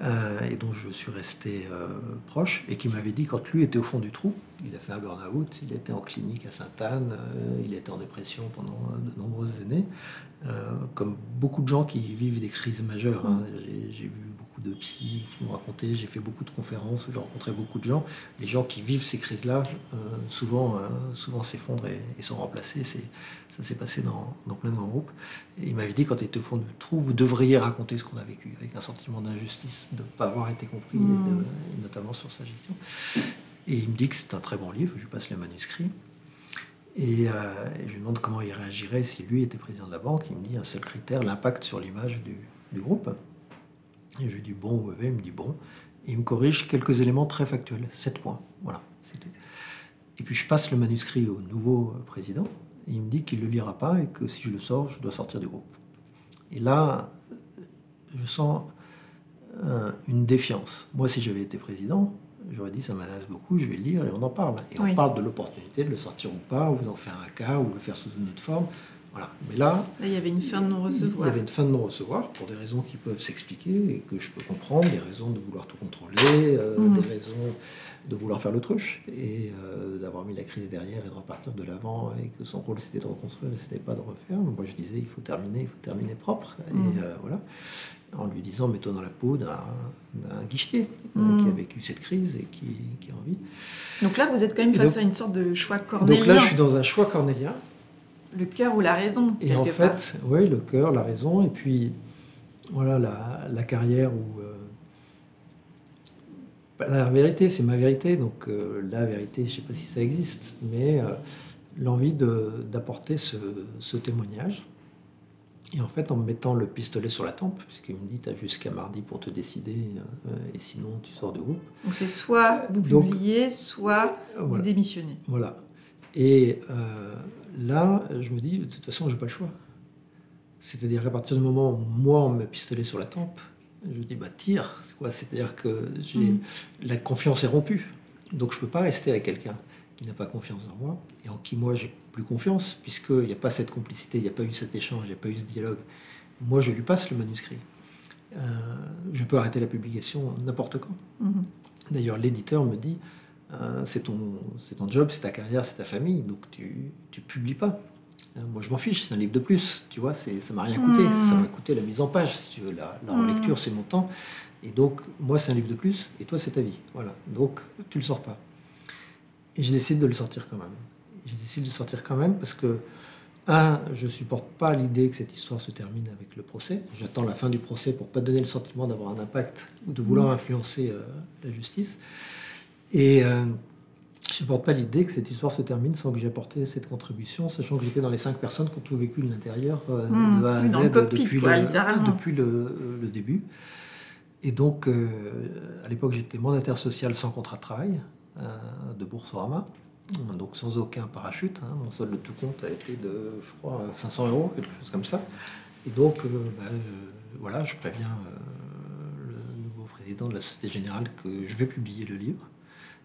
S2: Euh, et dont je suis resté euh, proche, et qui m'avait dit quand lui était au fond du trou, il a fait un burn-out, il était en clinique à Sainte-Anne, il était en dépression pendant de nombreuses années, comme beaucoup de gens qui vivent des crises majeures. Hein. J'ai vu de psy qui m'ont raconté, j'ai fait beaucoup de conférences j'ai rencontré beaucoup de gens. Les gens qui vivent ces crises-là, souvent, souvent s'effondrent et, sont remplacés. Ça s'est passé dans, plein de grands groupes. Et il m'avait dit, quand il était au fond du trou, vous devriez raconter ce qu'on a vécu, avec un sentiment d'injustice, de ne pas avoir été compris, mmh. et, notamment sur sa gestion. Et il me dit que c'est un très bon livre, je lui passe les manuscrits. Et, euh, je lui demande comment il réagirait si lui était président de la banque. Il me dit un seul critère, l'impact sur l'image du, groupe. Et je lui dis bon ou mauvais, il me dit bon. Et il me corrige quelques éléments très factuels, 7 points. Voilà, c'est tout. Et puis je passe le manuscrit au nouveau président il me dit qu'il ne le lira pas et que si je le sors, je dois sortir du groupe. Et là, je sens euh, une défiance. Moi, si j'avais été président, j'aurais dit ça m'intéresse beaucoup, je vais le lire et on en parle. Et on parle de l'opportunité de le sortir ou pas, ou d'en faire un cas, ou de le faire sous une autre forme. Voilà. Mais là,
S1: il y avait une fin de non-recevoir.
S2: Il y avait une fin de non-recevoir pour des raisons qui peuvent s'expliquer et que je peux comprendre, des raisons de vouloir tout contrôler, euh, mmh. des raisons de vouloir faire l'autruche et euh, d'avoir mis la crise derrière et de repartir de l'avant et que son rôle c'était de reconstruire et c'était pas de refaire. Moi je disais il faut terminer, il faut terminer propre et mm. euh, voilà en lui disant mets-toi dans la peau d'un guichetier mm. qui a vécu cette crise et qui, qui, a envie.
S1: Donc là vous êtes quand même face à une sorte de choix cornélien.
S2: Donc là je suis dans un choix cornélien.
S1: Le cœur ou la raison.
S2: Et en fait, oui, le cœur, la raison, et puis voilà la, la carrière où la vérité, c'est ma vérité, donc euh, la vérité, je ne sais pas si ça existe, mais euh, l'envie d'apporter ce, témoignage. Et en fait, en me mettant le pistolet sur la tempe, puisqu'il me dit, tu as jusqu'à mardi pour te décider, euh, et sinon tu sors du groupe.
S1: Donc c'est soit vous publiez, soit vous démissionnez.
S2: Voilà. Et là, je me dis, de toute façon, je n'ai pas le choix. C'est-à-dire qu'à partir du moment où moi, on me met pistolet sur la tempe, je dis, bah tire, C'est-à-dire que j'ai, mm. la confiance est rompue. Donc je ne peux pas rester avec quelqu'un qui n'a pas confiance en moi et en qui moi j'ai plus confiance, puisqu'il n'y a pas cette complicité, il n'y a pas eu cet échange, il n'y a pas eu ce dialogue. Moi je lui passe le manuscrit. Euh, je peux arrêter la publication n'importe quand. Mm-hmm. D'ailleurs l'éditeur me dit, euh, c'est, ton, c'est ton job, c'est ta carrière, c'est ta famille, donc tu ne publies pas. Euh, moi, je m'en fiche, c'est un livre de plus, tu vois, c'est, ça m'a rien coûté. Hmm. Ça m'a coûté la mise en page, si tu veux. La, la hmm. relecture, c'est mon temps. Et donc, moi, c'est un livre de plus, et toi, c'est ta vie. Voilà. Donc, tu le sors pas. Et j'ai décidé de le sortir quand même. J'ai décidé de le sortir quand même parce que, un, je supporte pas l'idée que cette histoire se termine avec le procès. J'attends la fin du procès pour pas donner le sentiment d'avoir un impact ou de vouloir hmm. influencer euh, la justice. Et. Euh, Je supporte pas l'idée que cette histoire se termine sans que j'aie apporté cette contribution, sachant que j'étais dans les cinq personnes qui ont tout vécu de l'intérieur euh,
S3: Mmh,
S2: de A à Z
S3: le cockpit,
S2: depuis,
S3: quoi,
S2: le,
S3: littéralement.
S2: depuis le, le début. Et donc, euh, à l'époque, j'étais mandataire social sans contrat de travail de Boursorama, donc sans aucun parachute. hein. Mon solde de tout compte a été de, je crois, 500 euros, quelque chose comme ça. Et donc, bah, voilà, je préviens le nouveau président de la Société Générale que je vais publier le livre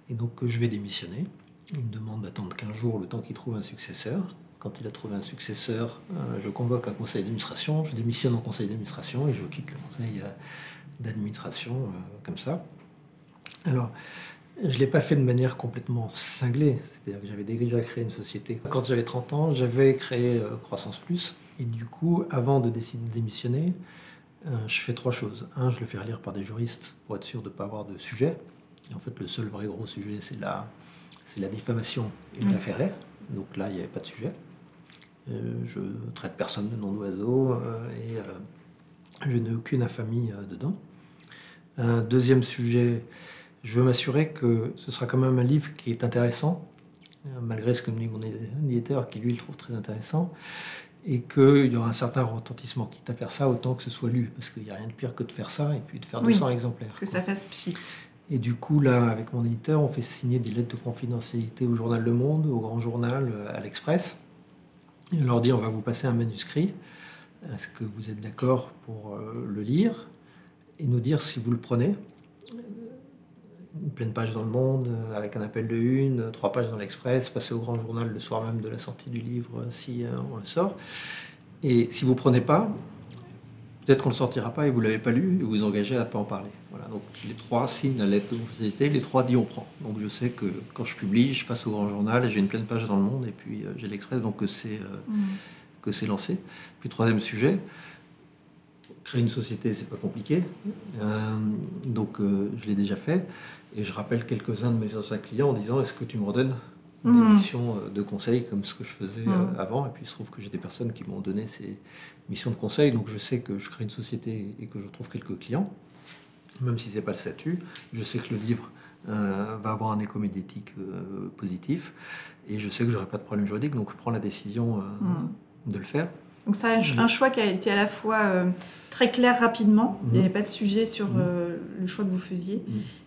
S2: et donc que je vais démissionner. Il me demande d'attendre 15 jours le temps qu'il trouve un successeur. Quand il a trouvé un successeur, euh, je convoque un conseil d'administration, je démissionne en conseil d'administration et je quitte le conseil euh, d'administration euh, comme ça. Alors, je ne l'ai pas fait de manière complètement cinglée, c'est-à-dire que j'avais déjà créé une société. Quand j'avais 30 ans, j'avais créé euh, Croissance Plus, et du coup, avant de décider de démissionner, euh, je fais trois choses. Un, je le fais relire par des juristes pour être sûr de ne pas avoir de sujet. Et en fait, le seul vrai gros sujet, c'est la, c'est la diffamation et
S3: Oui.
S2: l'affaire. Donc là, il n'y avait pas de sujet. Euh, je traite personne de nom d'oiseau euh, et euh, je n'ai aucune infamie euh, dedans. Un deuxième sujet, je veux m'assurer que ce sera quand même un livre qui est intéressant, malgré ce que me dit mon éditeur, qui lui le trouve très intéressant, et qu'il y aura un certain retentissement. Quitte à faire ça, autant que ce soit lu, parce qu'il n'y a rien de pire que de faire ça et puis de faire
S3: Oui.
S2: 200 exemplaires.
S3: Que ça fasse pchit.
S2: Et du coup, là, avec mon éditeur, on fait signer des lettres de confidentialité au journal Le Monde, au Grand Journal, euh, à l'Express. On leur dit, on va vous passer un manuscrit. Est-ce que vous êtes d'accord pour euh, le lire et nous dire si vous le prenez? Une pleine page dans Le Monde, euh, avec un appel de une, trois pages dans l'Express, passer au Grand Journal le soir même de la sortie du livre, si on le sort. Et si vous prenez pas, Peut-être qu'on ne le sortira pas et vous ne l'avez pas lu et vous vous engagez à ne pas en parler. Voilà, donc les trois signent la lettre de confidentialité, les trois disent on prend. Donc je sais que quand je publie, je passe au grand journal et j'ai une pleine page dans le monde et puis euh, j'ai l'Express, donc que c'est euh,
S3: Mm.
S2: que c'est lancé. Puis troisième sujet, créer une société, c'est pas compliqué. Euh, donc je l'ai déjà fait et je rappelle quelques-uns de mes anciens clients en disant est-ce que tu me redonnes une
S3: Mhm.
S2: émission euh, de conseil comme ce que je faisais euh,
S3: Mhm.
S2: avant et puis il se trouve que j'ai des personnes qui m'ont donné ces missions de conseil donc je sais que je crée une société et que je trouve quelques clients même si c'est pas le statut je sais que le livre euh, va avoir un écho médiatique euh, positif et je sais que j'aurai pas de problème juridique donc je prends la décision euh,
S3: Mm.
S2: de le faire
S3: Donc c'est un,
S2: Mhm.
S3: un choix qui a été à la fois euh, très clair rapidement, il n'y avait pas de sujet sur
S2: Mhm.
S3: euh, le choix que vous faisiez,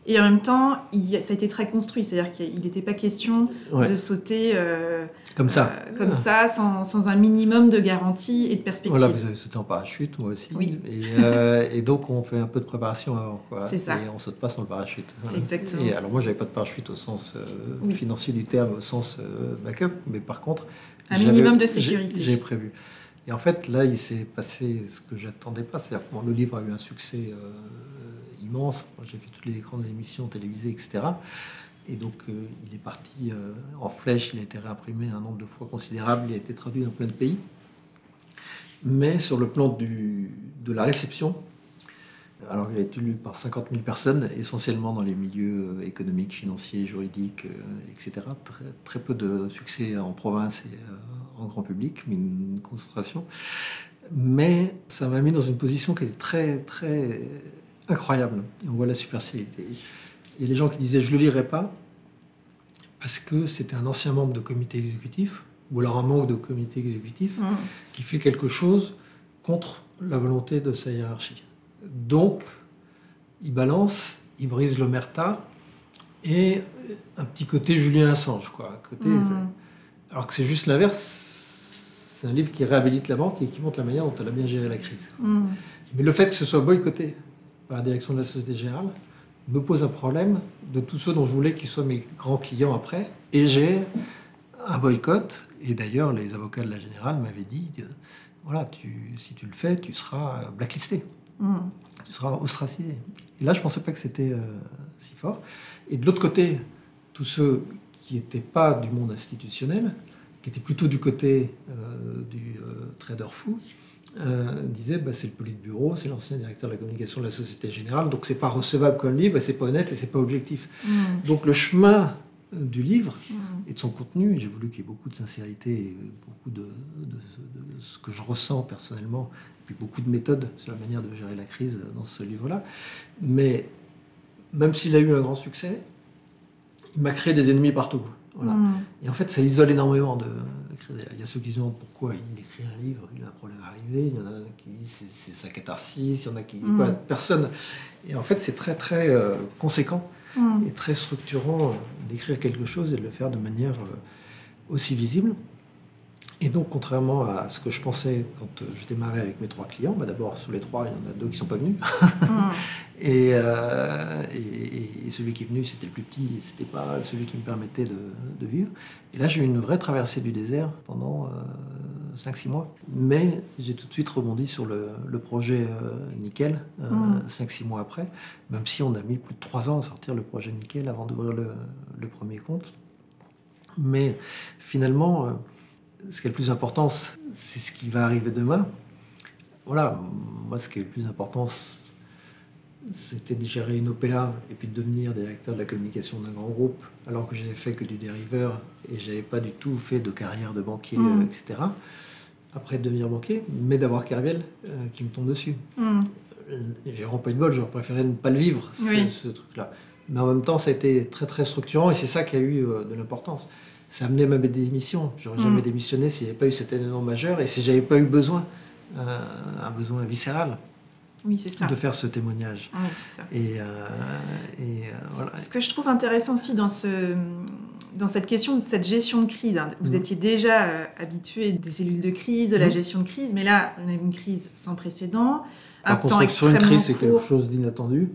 S3: et en même temps, il- ça a été très construit, c'est-à-dire qu'il n'était pas question
S2: Ouais,
S3: de sauter euh,
S2: comme ça
S3: euh, comme ça, sans, sans un minimum de garantie et de perspective.
S2: Voilà, vous avez sauté en parachute, moi aussi.
S3: Oui.
S2: Et, et donc, on fait un peu de préparation avant.
S3: C'est ça.
S2: Et on saute pas sans le parachute.
S3: Exactement.
S2: Et alors, moi, j'avais pas de parachute au sens
S3: Oui.
S2: financier du terme, au sens backup. Mais par contre.
S3: Un minimum de sécurité.
S2: J'ai prévu. Et en fait, là, il s'est passé ce que j'attendais pas. C'est-à-dire que le livre a eu un succès euh, immense. J'ai fait toutes les grandes émissions télévisées, etc. Et donc, euh, il est parti euh, en flèche. Il a été réimprimé un nombre de fois considérable. Il a été traduit dans plein de pays. Mais sur le plan de la réception, alors il a été lu par 50 000 personnes, essentiellement dans les milieux euh, économiques, financiers, juridiques, euh, etc. Très, très peu de succès en province et euh, en grand public, mais une concentration. Mais ça m'a mis dans une position qui était très, très incroyable. On voit la superficialité. Il y a des gens qui disaient je ne le lirai pas parce que c'était un ancien membre de comité exécutif, ou alors un membre de comité exécutif,
S3: Mm.
S2: qui fait quelque chose contre la volonté de sa hiérarchie. Donc, il balance, il brise l'omerta et un petit côté Julien Assange, quoi. un Côté,
S3: Mm.
S2: Alors que c'est juste l'inverse. C'est un livre qui réhabilite la banque et qui montre la manière dont elle a bien géré la crise.
S3: Mm.
S2: Mais le fait que ce soit boycotté par la direction de la Société Générale me pose un problème de tous ceux dont je voulais qu'ils soient mes grands clients après. Et j'ai un boycott. Et d'ailleurs, les avocats de la Générale m'avaient dit euh, voilà, tu, si tu le fais, tu seras euh, blacklisté,
S3: Mm.
S2: tu seras ostracisé. Et là, je ne pensais pas que c'était euh, si fort. Et de l'autre côté, tous ceux qui n'étaient pas du monde institutionnel, qui étaient plutôt du côté euh, du euh, trader fou, disait bah, c'est le politburo, c'est l'ancien directeur de la communication de la Société Générale, donc c'est pas recevable comme livre, et c'est pas honnête et c'est pas objectif.
S3: Mm.
S2: Donc le chemin du livre
S3: Mm.
S2: et de son contenu, j'ai voulu qu'il y ait beaucoup de sincérité et beaucoup de, de- de ce que je ressens personnellement, et puis beaucoup de méthodes sur la manière de gérer la crise dans ce livre-là. Mais même s'il a eu un grand succès, il m'a créé des ennemis partout. Voilà.
S1: Mm.
S2: Et en fait, ça isole énormément de. Il y a ceux qui se demandent pourquoi il écrit un livre, il a un problème arrivé, il y en a qui disent c'est, sa catharsis, il y en a qui disent
S1: Mm.
S2: quoi, personne. Et en fait, c'est très très euh, conséquent
S1: Mm.
S2: et très structurant euh, d'écrire quelque chose et de le faire de manière euh, aussi visible. Et donc, contrairement à ce que je pensais quand euh, je démarrais avec mes trois clients, bah d'abord, sur les trois, il y en a deux qui sont pas venus.
S1: Mm.
S2: Et, euh, et- et celui qui est venu, c'était le plus petit, et c'était pas celui qui me permettait de, de vivre. Et là, j'ai eu une vraie traversée du désert pendant 5-6 mois. Mais j'ai tout de suite rebondi sur le, le projet euh, Nickel,
S1: Mm.
S2: 5-6 mois après, même si on a mis plus de 3 ans à sortir le projet Nickel avant d'ouvrir le, le premier compte. Mais finalement, euh, ce qui est le plus important, c'est ce qui va arriver demain. Voilà, moi, ce qui est le plus important, c'était de gérer une OPA et puis de devenir directeur de la communication d'un grand groupe, alors que j'avais fait que du dériveur et j'avais pas du tout fait de carrière de banquier,
S1: Mm.
S2: euh, etc. Après de devenir banquier, mais d'avoir Kerviel euh, qui me tombe dessus.
S1: Mm.
S2: Euh, J'ai vraiment pas eu de bol, j'aurais préféré ne pas le vivre, ce,
S1: Oui.
S2: ce truc-là. Mais en même temps, ça a été très très structurant et c'est ça qui a eu euh, de l'importance. Ça a amené ma démission. J'aurais
S1: Mm.
S2: jamais démissionné s'il n'y avait pas eu cet événement majeur et si j'avais pas eu besoin, euh, un besoin viscéral,
S1: Oui, c'est ça.
S2: de faire ce témoignage.
S1: Oui, c'est ça.
S2: Et, euh, et euh, voilà.
S1: Ce que je trouve intéressant aussi dans, ce, dans cette question de cette gestion de crise, hein, vous
S2: Mhm.
S1: étiez déjà euh, habitué des cellules de crise, de la
S2: Mhm.
S1: gestion de crise, mais là, on a une crise sans précédent, un
S2: Par
S1: temps
S2: sur une
S1: extrêmement
S2: crise, c'est quelque chose d'inattendu,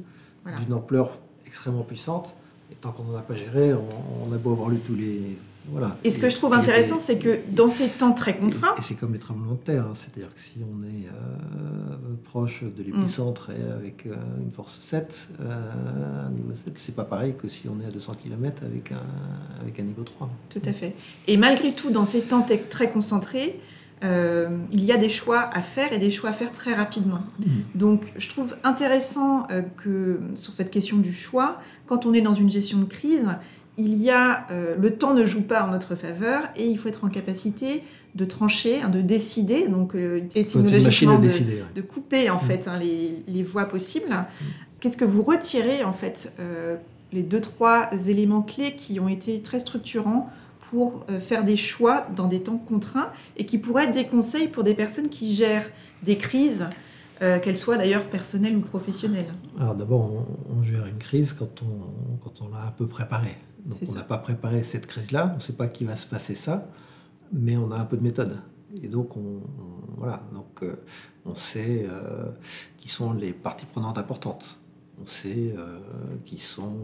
S1: Voilà.
S2: d'une ampleur extrêmement puissante. Et tant qu'on n'en a pas géré, on, on a beau avoir lu tous les. Voilà.
S1: Et ce que je trouve intéressant, c'est que dans ces temps très contraints,
S2: Et, et c'est comme les tremblements de terre, hein. c'est-à-dire que si on est euh, proche de l'épicentre et avec euh, une force 7, euh, un niveau 7, c'est pas pareil que si on est à 200 km avec un, avec un niveau 3.
S1: tout à fait. Et malgré tout, dans ces temps te- très concentrés, il y a des choix à faire et des choix à faire très rapidement. Donc, je trouve intéressant que sur cette question du choix, quand on est dans une gestion de crise, il y a euh, le temps ne joue pas en notre faveur et il faut être en capacité de trancher, hein, de décider, donc euh, étymologiquement de,
S2: décider. ouais.
S1: de couper en
S2: Mm.
S1: fait hein, les, les voies possibles. Qu'est-ce que vous retirez en fait euh, les deux trois éléments clés qui ont été très structurants pour euh, faire des choix dans des temps contraints et qui pourraient être des conseils pour des personnes qui gèrent des crises, euh, qu'elles soient d'ailleurs personnelles ou professionnelles.
S2: Alors d'abord, on, on gère une crise quand on, quand on l'a un peu préparée. Donc on n'a pas préparé cette crise-là, on ne sait pas qu'il va se passer ça, mais on a un peu de méthode. Et donc, on, on- voilà, donc, euh, on sait euh, qui sont les parties prenantes importantes. On sait qui sont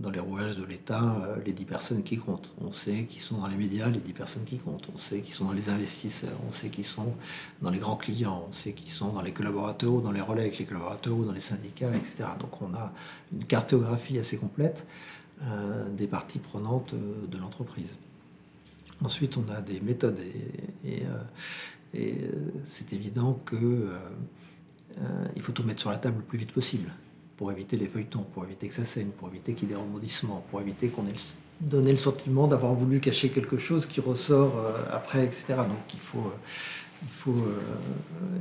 S2: dans les rouages de l'État euh, les 10 personnes qui comptent. On sait qui sont dans les médias les 10 personnes qui comptent. On sait qui sont dans les investisseurs. On sait qui sont dans les grands clients. On sait qui sont dans les collaborateurs dans les relais avec les collaborateurs ou dans les syndicats, etc. Donc on a une cartographie assez complète euh, des parties prenantes euh, de l'entreprise. Ensuite, on a des méthodes et, c'est évident que il faut tout mettre sur la table le plus vite possible pour éviter les feuilletons, pour éviter que ça saigne, pour éviter qu'il y ait des rebondissements, pour éviter qu'on ait le- donné le sentiment d'avoir voulu cacher quelque chose qui ressort euh, après, etc. Donc il faut, euh, il faut, euh,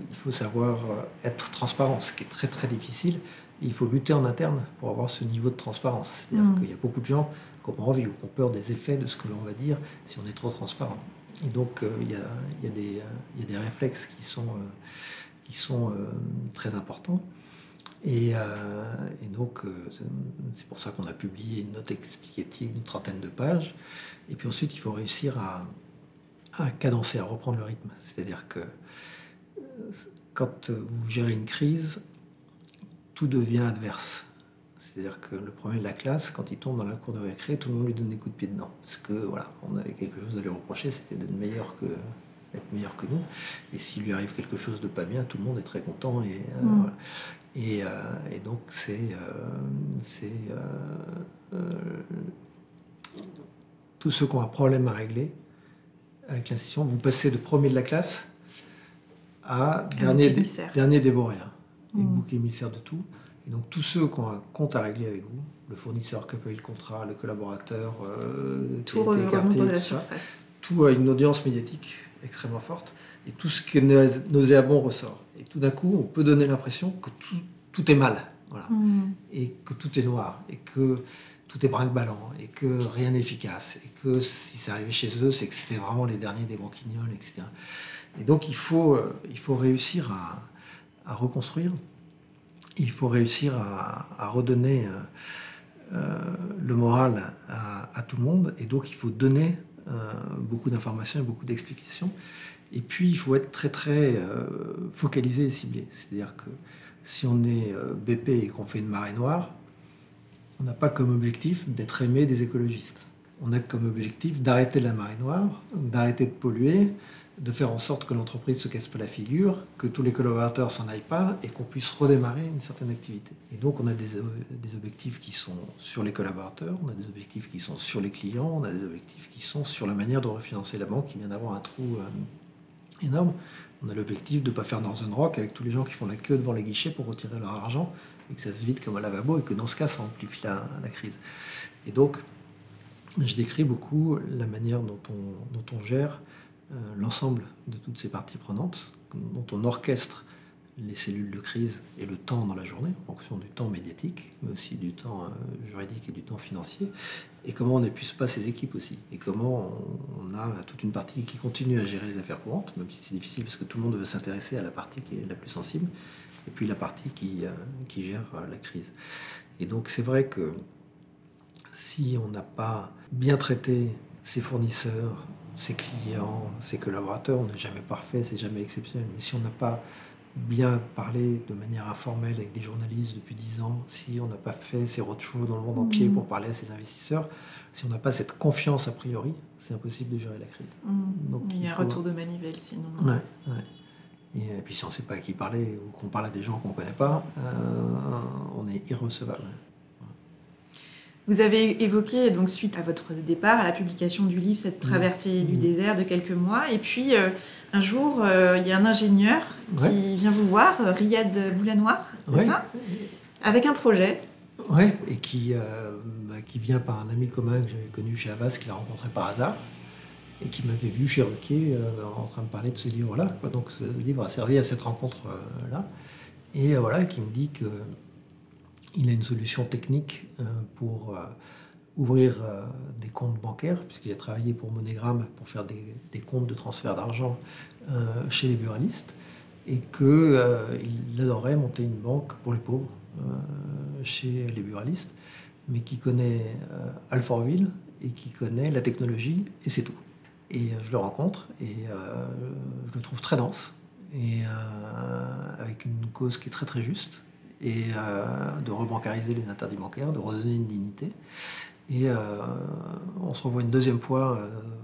S2: il faut savoir euh, être transparent, ce qui est très très difficile. Et il faut lutter en interne pour avoir ce niveau de transparence. C'est-à-dire
S1: Mm.
S2: qu'il y a beaucoup de gens qui ont envie ou qui ont peur des effets de ce que l'on va dire si on est trop transparent. Et donc euh, il y, a, il y a des, euh, il y a des réflexes qui sont, euh, qui sont euh, très importants. Et, euh, et donc, euh, c'est- pour ça qu'on a publié une note explicative d'une trentaine de pages. Et puis ensuite, il faut réussir à, à cadencer, à reprendre le rythme. C'est-à-dire que euh, quand vous gérez une crise, tout devient adverse. C'est-à-dire que le premier de la classe, quand il tombe dans la cour de récré, tout le monde lui donne des coups de pied dedans. Parce que voilà, on avait quelque chose à lui reprocher, c'était d'être meilleur que d'être meilleur que nous. Et s'il lui arrive quelque chose de pas bien, tout le monde est très content. Et, euh,
S1: Mm.
S2: voilà. Et, euh, et donc c'est tous ceux qui ont un problème à régler avec l'institution, vous passez de premier de la classe à dernier, dernier dévoré. hein. Et
S1: Mm.
S2: bouc émissaire de tout. Et donc tous ceux qui ont un compte à régler avec vous, le fournisseur qui a payé le contrat, le collaborateur, euh,
S1: Tout
S2: été
S1: re-
S2: écarté,
S1: remonte à la surface.
S2: Tout a une audience médiatique extrêmement forte et tout ce qui est nau- nauséabond ressort. Et tout d'un coup, on peut donner l'impression que tout, tout est mal. Voilà
S1: Mm.
S2: et que tout est noir et que tout est brinque-ballant et que rien n'est efficace et que si ça arrivait chez eux, c'est que c'était vraiment les derniers des banquignoles, etc. Et donc il faut, euh, il faut réussir à, reconstruire, il faut réussir à, redonner euh, euh, le moral à, tout le monde et donc il faut donner beaucoup d'informations et beaucoup d'explications. Et puis il faut être très très focalisé et ciblé. C'est-à-dire que si on est BP et qu'on fait une marée noire, on n'a pas comme objectif d'être aimé des écologistes. On a comme objectif d'arrêter la marée noire, d'arrêter de polluer, de faire en sorte que l'entreprise se casse pas la figure, que tous les collaborateurs s'en aillent pas et qu'on puisse redémarrer une certaine activité. Et donc on a des, des, objectifs qui sont sur les collaborateurs, on a des objectifs qui sont sur les clients, on a des objectifs qui sont sur la manière de refinancer la banque qui vient d'avoir un trou euh, énorme. On a l'objectif de ne pas faire Northern Rock avec tous les gens qui font la queue devant les guichets pour retirer leur argent et que ça se vide comme un lavabo et que dans ce cas, ça amplifie la, crise. Et donc, je décris beaucoup la manière dont on, dont on gère euh, l'ensemble de toutes ces parties prenantes, dont on orchestre les cellules de crise et le temps dans la journée, en fonction du temps médiatique, mais aussi du temps euh, juridique et du temps financier, et comment on n'épuise pas ces équipes aussi, et comment on, a toute une partie qui continue à gérer les affaires courantes, même si c'est difficile parce que tout le monde veut s'intéresser à la partie qui est la plus sensible, et puis la partie qui, euh, qui gère euh, la crise. Et donc c'est vrai que si on n'a pas bien traité ses fournisseurs, ses clients, ses collaborateurs, on n'est jamais parfait, c'est jamais exceptionnel, mais si on n'a pas bien parlé de manière informelle avec des journalistes depuis dix ans, si on n'a pas fait ces roadshows dans le monde entier mmh. pour parler à ses investisseurs, si on n'a pas cette confiance a priori, c'est impossible de gérer la crise.
S3: Mmh. Donc, il y a un retour de manivelle sinon.
S2: Ouais, ouais. Et puis si on ne sait pas à qui parler ou qu'on parle à des gens qu'on ne connaît pas, euh, on est irrecevable.
S3: Vous avez évoqué, donc suite à votre départ, à la publication du livre, cette traversée du désert de quelques mois. Et puis euh, un jour, euh, il y a un ingénieur qui vient vous voir, Riyad Boulanoir, c'est ça? Avec un projet.
S2: Oui, et qui, bah, qui vient par un ami commun que j'avais connu chez Abbas, qu'il a rencontré par hasard et qui m'avait vu chez Ruquier euh, en train de parler de ce livre-là. Donc ce livre a servi à cette rencontre-là. et euh, voilà, qui me dit qu'il a une solution technique euh, pour ouvrir des comptes bancaires, puisqu'il a travaillé pour MoneyGram pour faire des, comptes de transfert d'argent chez les buralistes, et qu'il adorait monter une banque pour les pauvres chez les buralistes, mais qui connaît Alfortville et qui connaît la technologie, et c'est tout. Et euh, je le rencontre et euh, je le trouve très dense et euh, avec une cause qui est très très juste et de rebancariser les interdits bancaires, de redonner une dignité. Et on se revoit une deuxième fois,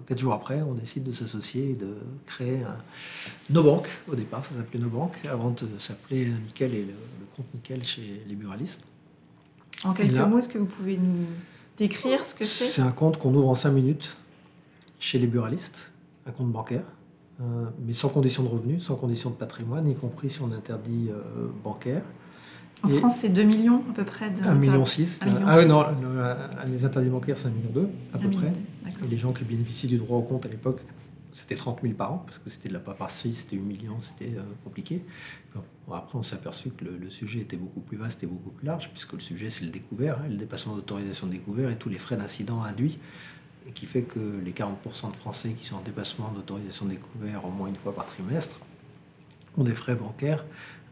S2: quatre jours après, on décide de s'associer et de créer nos banques. Au départ, ça s'appelait nos banques, avant de s'appeler Nickel et le, compte Nickel chez les buralistes.
S3: En quelques mots, est-ce que vous pouvez nous décrire ce que c'est?
S2: C'est un compte qu'on ouvre en cinq minutes chez les buralistes, un compte bancaire, euh, mais sans condition de revenus, sans condition de patrimoine, y compris si on interdit euh, bancaire.
S3: En France, c'est 2 millions à peu près. De
S2: 1,6 million. Ah oui, non, les interdits bancaires, c'est 1,2 million à peu près. Et les gens qui bénéficient du droit au compte à l'époque, c'était 30 000 par an, parce que c'était de la paparcie, c'était 8 millions, c'était euh, compliqué. après, on s'est aperçu que le, sujet était beaucoup plus vaste et beaucoup plus large, puisque le sujet, c'est le découvert, hein, le dépassement d'autorisation de découvert et tous les frais d'incident induits et qui fait que les 40% de Français qui sont en dépassement d'autorisation découvert au moins une fois par trimestre ont des frais bancaires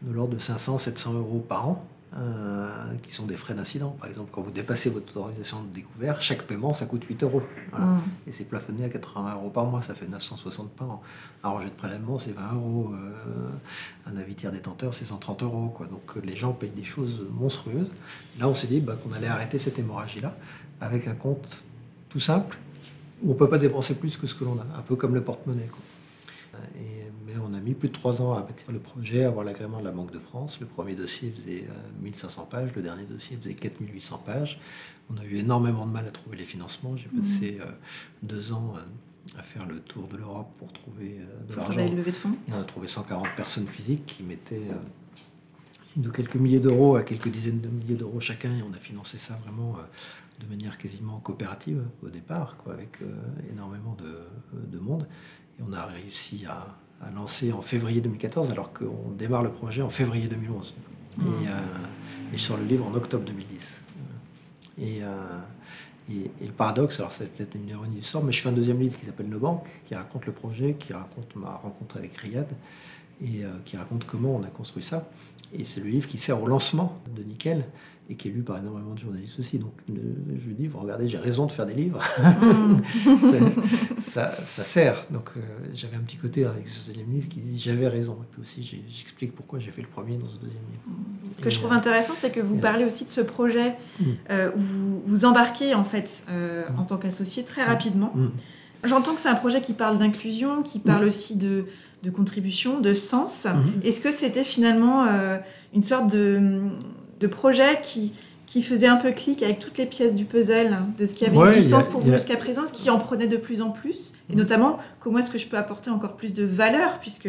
S2: de l'ordre de 500-700 euros par an, euh, qui sont des frais d'incident. Par exemple, quand vous dépassez votre autorisation de découvert, chaque paiement, ça coûte 8 euros. Mmh. Et c'est plafonné à 80 euros par mois, ça fait 960 par an. Un rejet de prélèvement, c'est 20 euros. Euh, un avis tiers détenteur, c'est 130 euros. Quoi. Donc les gens payent des choses monstrueuses. Là, on s'est dit bah, qu'on allait arrêter cette hémorragie-là avec un compte tout simple, où on ne peut pas dépenser plus que ce que l'on a, un peu comme le porte-monnaie. Mais on a mis plus de trois ans à bâtir le projet, à avoir l'agrément de la Banque de France. Le premier dossier faisait 1500 euh, pages, le dernier dossier faisait 4800 pages. On a eu énormément de mal à trouver les financements. J'ai mmh. passé euh, deux ans euh, à faire le tour de l'Europe pour trouver de l'argent.
S3: de fonds.
S2: Et on a trouvé 140 personnes physiques qui mettaient de quelques milliers d'euros à quelques dizaines de milliers d'euros chacun et on a financé ça vraiment de manière quasiment coopérative au départ, quoi, avec euh, énormément de, monde. Et on a réussi à, lancer en février 2014, alors qu'on démarre le projet en février 2011. Et, euh, et, sur le livre en octobre 2010. Et, et, le paradoxe, alors c'est peut-être une ironie du sort, mais je fais un deuxième livre qui s'appelle Nos banques, qui raconte le projet, qui raconte ma rencontre avec Riyad, et qui raconte comment on a construit ça. Et c'est le livre qui sert au lancement de Nickel et qui est lu par énormément de journalistes aussi. Donc je lui dis, vous regardez, j'ai raison de faire des livres. Mm. ça, ça, sert. Donc euh, j'avais un petit côté avec ce deuxième livre qui dit, j'avais raison. Et puis aussi, j'explique pourquoi j'ai fait le premier dans ce deuxième livre.
S3: Ce que je trouve intéressant, c'est que vous parlez aussi de ce projet mm. euh, où vous vous embarquez en fait euh, en tant qu'associé très rapidement. J'entends que c'est un projet qui parle d'inclusion, qui parle aussi de de contribution, de sens. Est-ce que c'était finalement une sorte de, de projet qui, qui faisait un peu clic avec toutes les pièces du puzzle de ce qui avait une puissance pour vous jusqu'à présent, ce qui en prenait de plus en plus Et notamment, comment est-ce que je peux apporter encore plus de valeur, puisque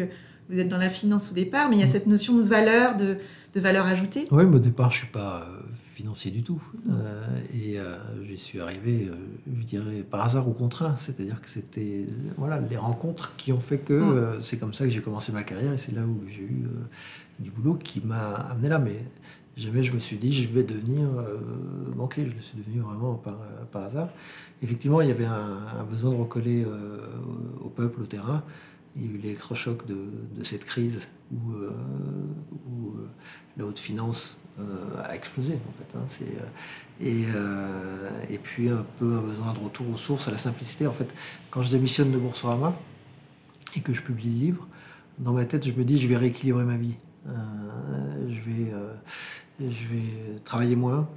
S3: vous êtes dans la finance au départ, mais il y a mhm. cette notion de valeur, de, de valeur ajoutée
S2: Oui, mais au départ, je ne suis pas euh, financier du tout. Euh, et euh, j'y suis arrivé, je dirais, par hasard ou contraint. C'est-à-dire que c'était voilà, les rencontres qui ont fait que mm. c'est comme ça que j'ai commencé ma carrière et c'est là où j'ai eu du boulot qui m'a amené là. Mais jamais je me suis dit je vais devenir banquier. Je le suis devenu vraiment par, hasard. Effectivement, il y avait un, besoin de recoller au peuple, au terrain. Il y a eu l'électrochoc de, cette crise où, où la haute finance euh, a explosé en fait. Hein. Euh, euh, et, puis un peu un besoin de retour aux sources, à la simplicité. En fait, quand je démissionne de Boursorama et que je publie le livre, dans ma tête, je me dis je vais rééquilibrer ma vie. je, vais, je vais travailler moins,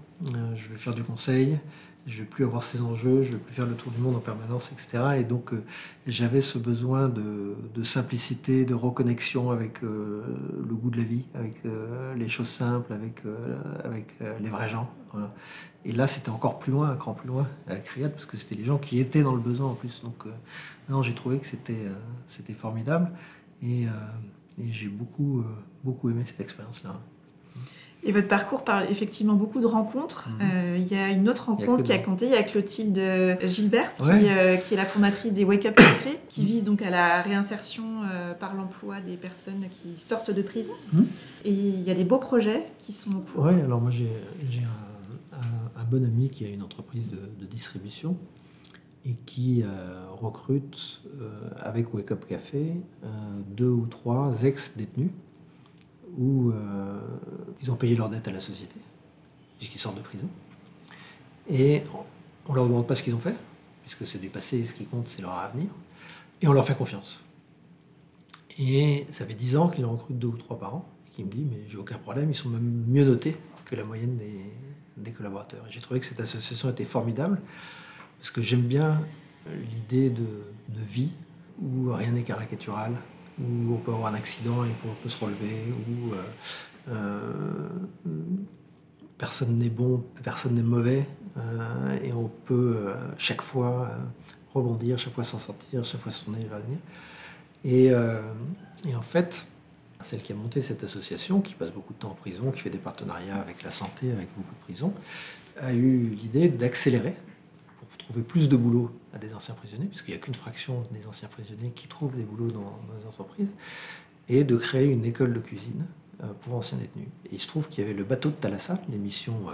S2: je vais faire du conseil, je vais plus avoir ces enjeux, je vais plus faire le tour du monde en permanence, etc. Et donc euh, j'avais ce besoin de, simplicité, de reconnexion avec euh, le goût de la vie, avec euh, les choses simples, avec, les vrais gens. Et là, c'était encore plus loin, un cran plus loin avec Riyad, parce que c'était les gens qui étaient dans le besoin en plus. Donc non, j'ai trouvé que c'était formidable et, j'ai beaucoup aimé cette expérience-là.
S3: Et votre parcours parle effectivement beaucoup de rencontres. Mhm. Euh, il y a une autre rencontre qui a compté, il y a Clotilde Gilbert, euh, qui, est la fondatrice des Wake Up Café, qui mhm. vise donc à la réinsertion euh, par l'emploi des personnes qui sortent de prison. Mhm. Et il y a des beaux projets qui sont au cours.
S2: Oui, alors moi j'ai un, bon ami qui a une entreprise de, de distribution et qui recrute avec Wake Up Café deux ou trois ex-détenus où euh, ils ont payé leur dette à la société, puisqu'ils sortent de prison. Et on ne leur demande pas ce qu'ils ont fait, puisque c'est du passé, ce qui compte, c'est leur avenir. Et on leur fait confiance. Et ça fait dix ans qu'ils en recrutent deux ou trois par an, et qui me dit, mais j'ai aucun problème, ils sont même mieux notés que la moyenne des, collaborateurs. Et j'ai trouvé que cette association était formidable, parce que j'aime bien l'idée de vie où rien n'est caricatural, où on peut avoir un accident et on peut se relever, où euh, euh, personne n'est bon, personne n'est mauvais, euh, et on peut chaque fois rebondir, chaque fois s'en sortir, chaque fois se tourner vers l'avenir. Et, en fait, celle qui a monté cette association, qui passe beaucoup de temps en prison, qui fait des partenariats avec la santé, avec beaucoup de prisons, a eu l'idée d'accélérer trouver plus de boulot à des anciens prisonniers, puisqu'il n'y a qu'une fraction des anciens prisonniers qui trouvent des boulots dans, les entreprises, et de créer une école de cuisine euh, pour anciens détenus. Et il se trouve qu'il y avait le bateau de Thalassa, l'émission euh,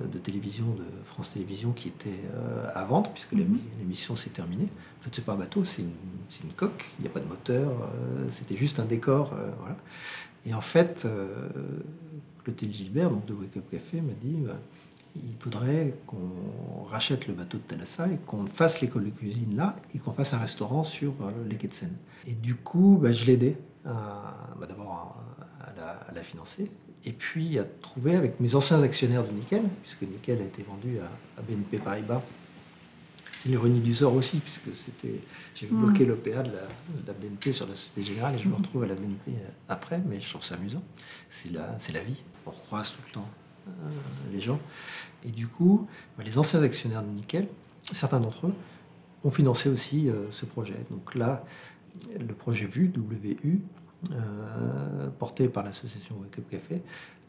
S2: euh, de télévision de France Télévisions qui était à vendre, puisque mhm. l'émission s'est terminée. En fait, c'est pas un bateau, c'est une, une, coque, il n'y a pas de moteur, c'était juste un décor. voilà. Et en fait, Clotilde Gilbert, donc de Wake Up Café, m'a dit il faudrait qu'on rachète le bateau de Thalassa et qu'on fasse l'école de cuisine là et qu'on fasse un restaurant sur euh, les quais de Seine. Et du coup, bah, je l'ai aidé bah, d'abord à, la financer et puis à trouver avec mes anciens actionnaires de Nickel, puisque Nickel a été vendu à, BNP Paribas. C'est l'ironie du sort aussi, puisque c'était, j'ai mm. bloqué l'OPA de la, BNP sur la Société Générale et je me retrouve à la BNP euh, après, mais je trouve ça amusant. C'est la, c'est la vie, on croise tout le temps euh, les gens. Et du coup, bah, les anciens actionnaires de Nickel, certains d'entre eux, ont financé aussi euh, ce projet. Donc là, le projet VU, WU, euh, porté par l'association Wake Up Café,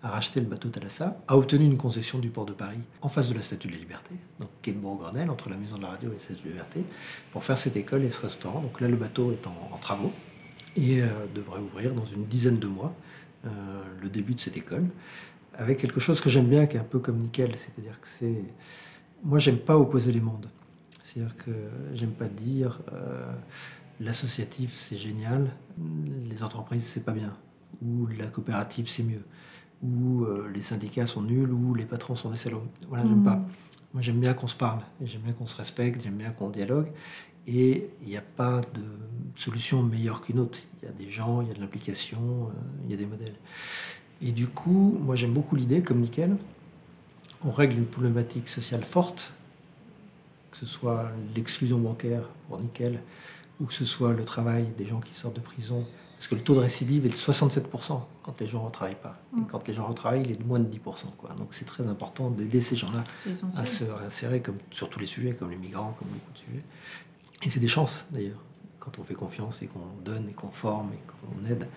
S2: a racheté le bateau Thalassa, a obtenu une concession du port de Paris en face de la Statue de la Liberté, donc quai de Bourg-Grenelle, entre la Maison de la Radio et la Statue de la Liberté, pour faire cette école et ce restaurant. Donc là, le bateau est en, travaux et devrait ouvrir dans une dizaine de mois le début de cette école. Avec quelque chose que j'aime bien, qui est un peu comme Nickel, c'est-à-dire que c'est... Moi, j'aime pas opposer les mondes. C'est-à-dire que j'aime pas dire euh, l'associatif c'est génial, les entreprises c'est pas bien, ou la coopérative c'est mieux, ou euh, les syndicats sont nuls, ou les patrons sont des salauds. Voilà, j'aime pas. Moi, j'aime bien qu'on se parle, j'aime bien qu'on se respecte, j'aime bien qu'on dialogue. Et il n'y a pas de solution meilleure qu'une autre. Il y a des gens, il y a de l'implication, euh, il y a des modèles. Et du coup, moi j'aime beaucoup l'idée, comme Nickel, on règle une problématique sociale forte, que ce soit l'exclusion bancaire pour Nickel, ou que ce soit le travail des gens qui sortent de prison. Parce que le taux de récidive est de 67% quand les gens ne retravaillent pas. Et mm. quand les gens retravaillent, il est de moins de 10%. Quoi. Donc c'est très important d'aider ces gens-là à se réinsérer comme, sur tous les sujets, comme les migrants, comme beaucoup de sujets. Et c'est des chances d'ailleurs, quand on fait confiance et qu'on donne et qu'on forme et qu'on aide.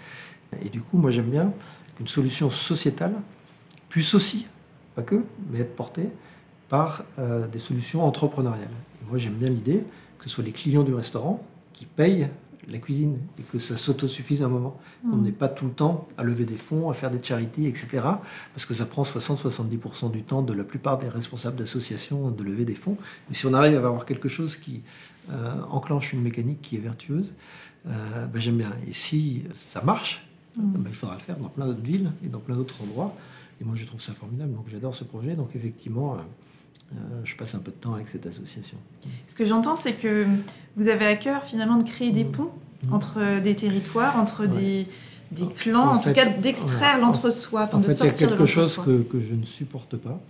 S2: Et du coup, moi j'aime bien solution sociétale puisse aussi, pas que, mais être portée par euh, des solutions entrepreneuriales. Et moi j'aime bien l'idée que ce soit les clients du restaurant qui payent la cuisine et que ça s'autosuffise à un moment. On mmh. n'est pas tout le temps à lever des fonds, à faire des charités, etc. Parce que ça prend 60-70% du temps de la plupart des responsables d'associations de lever des fonds. Mais si on arrive à avoir quelque chose qui euh, enclenche une mécanique qui est vertueuse, euh, ben j'aime bien. Et si ça marche, mmh. ben il faudra le faire dans plein d'autres villes et dans plein d'autres endroits. Et moi, je trouve ça formidable. Donc, j'adore ce projet. Donc, effectivement, euh, je passe un peu de temps avec cette association.
S3: Ce que j'entends, c'est que vous avez à cœur finalement de créer des mmh. ponts mmh. entre des territoires, entre des, des, clans, en, tout cas d'extraire l'entre-soi,
S2: en, fait, il y a quelque chose que, que, je ne supporte pas,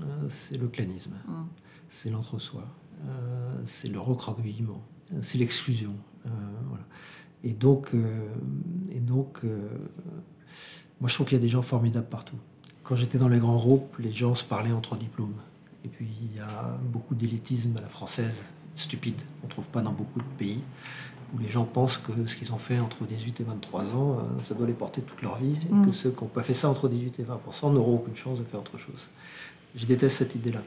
S2: euh, c'est le clanisme, mmh. c'est l'entre-soi, euh, c'est le recroquevillement, c'est l'exclusion. voilà. Et donc, et donc moi je trouve qu'il y a des gens formidables partout. Quand j'étais dans les grands groupes, les gens se parlaient entre diplômes. Et puis il y a beaucoup d'élitisme à la française, stupide, qu'on ne trouve pas dans beaucoup de pays, où les gens pensent que ce qu'ils ont fait entre 18 et 23 ans, euh, ça doit les porter toute leur vie, et que mm. ceux qui n'ont pas fait ça entre 18 et 20% n'auront aucune chance de faire autre chose. Je déteste cette idée-là.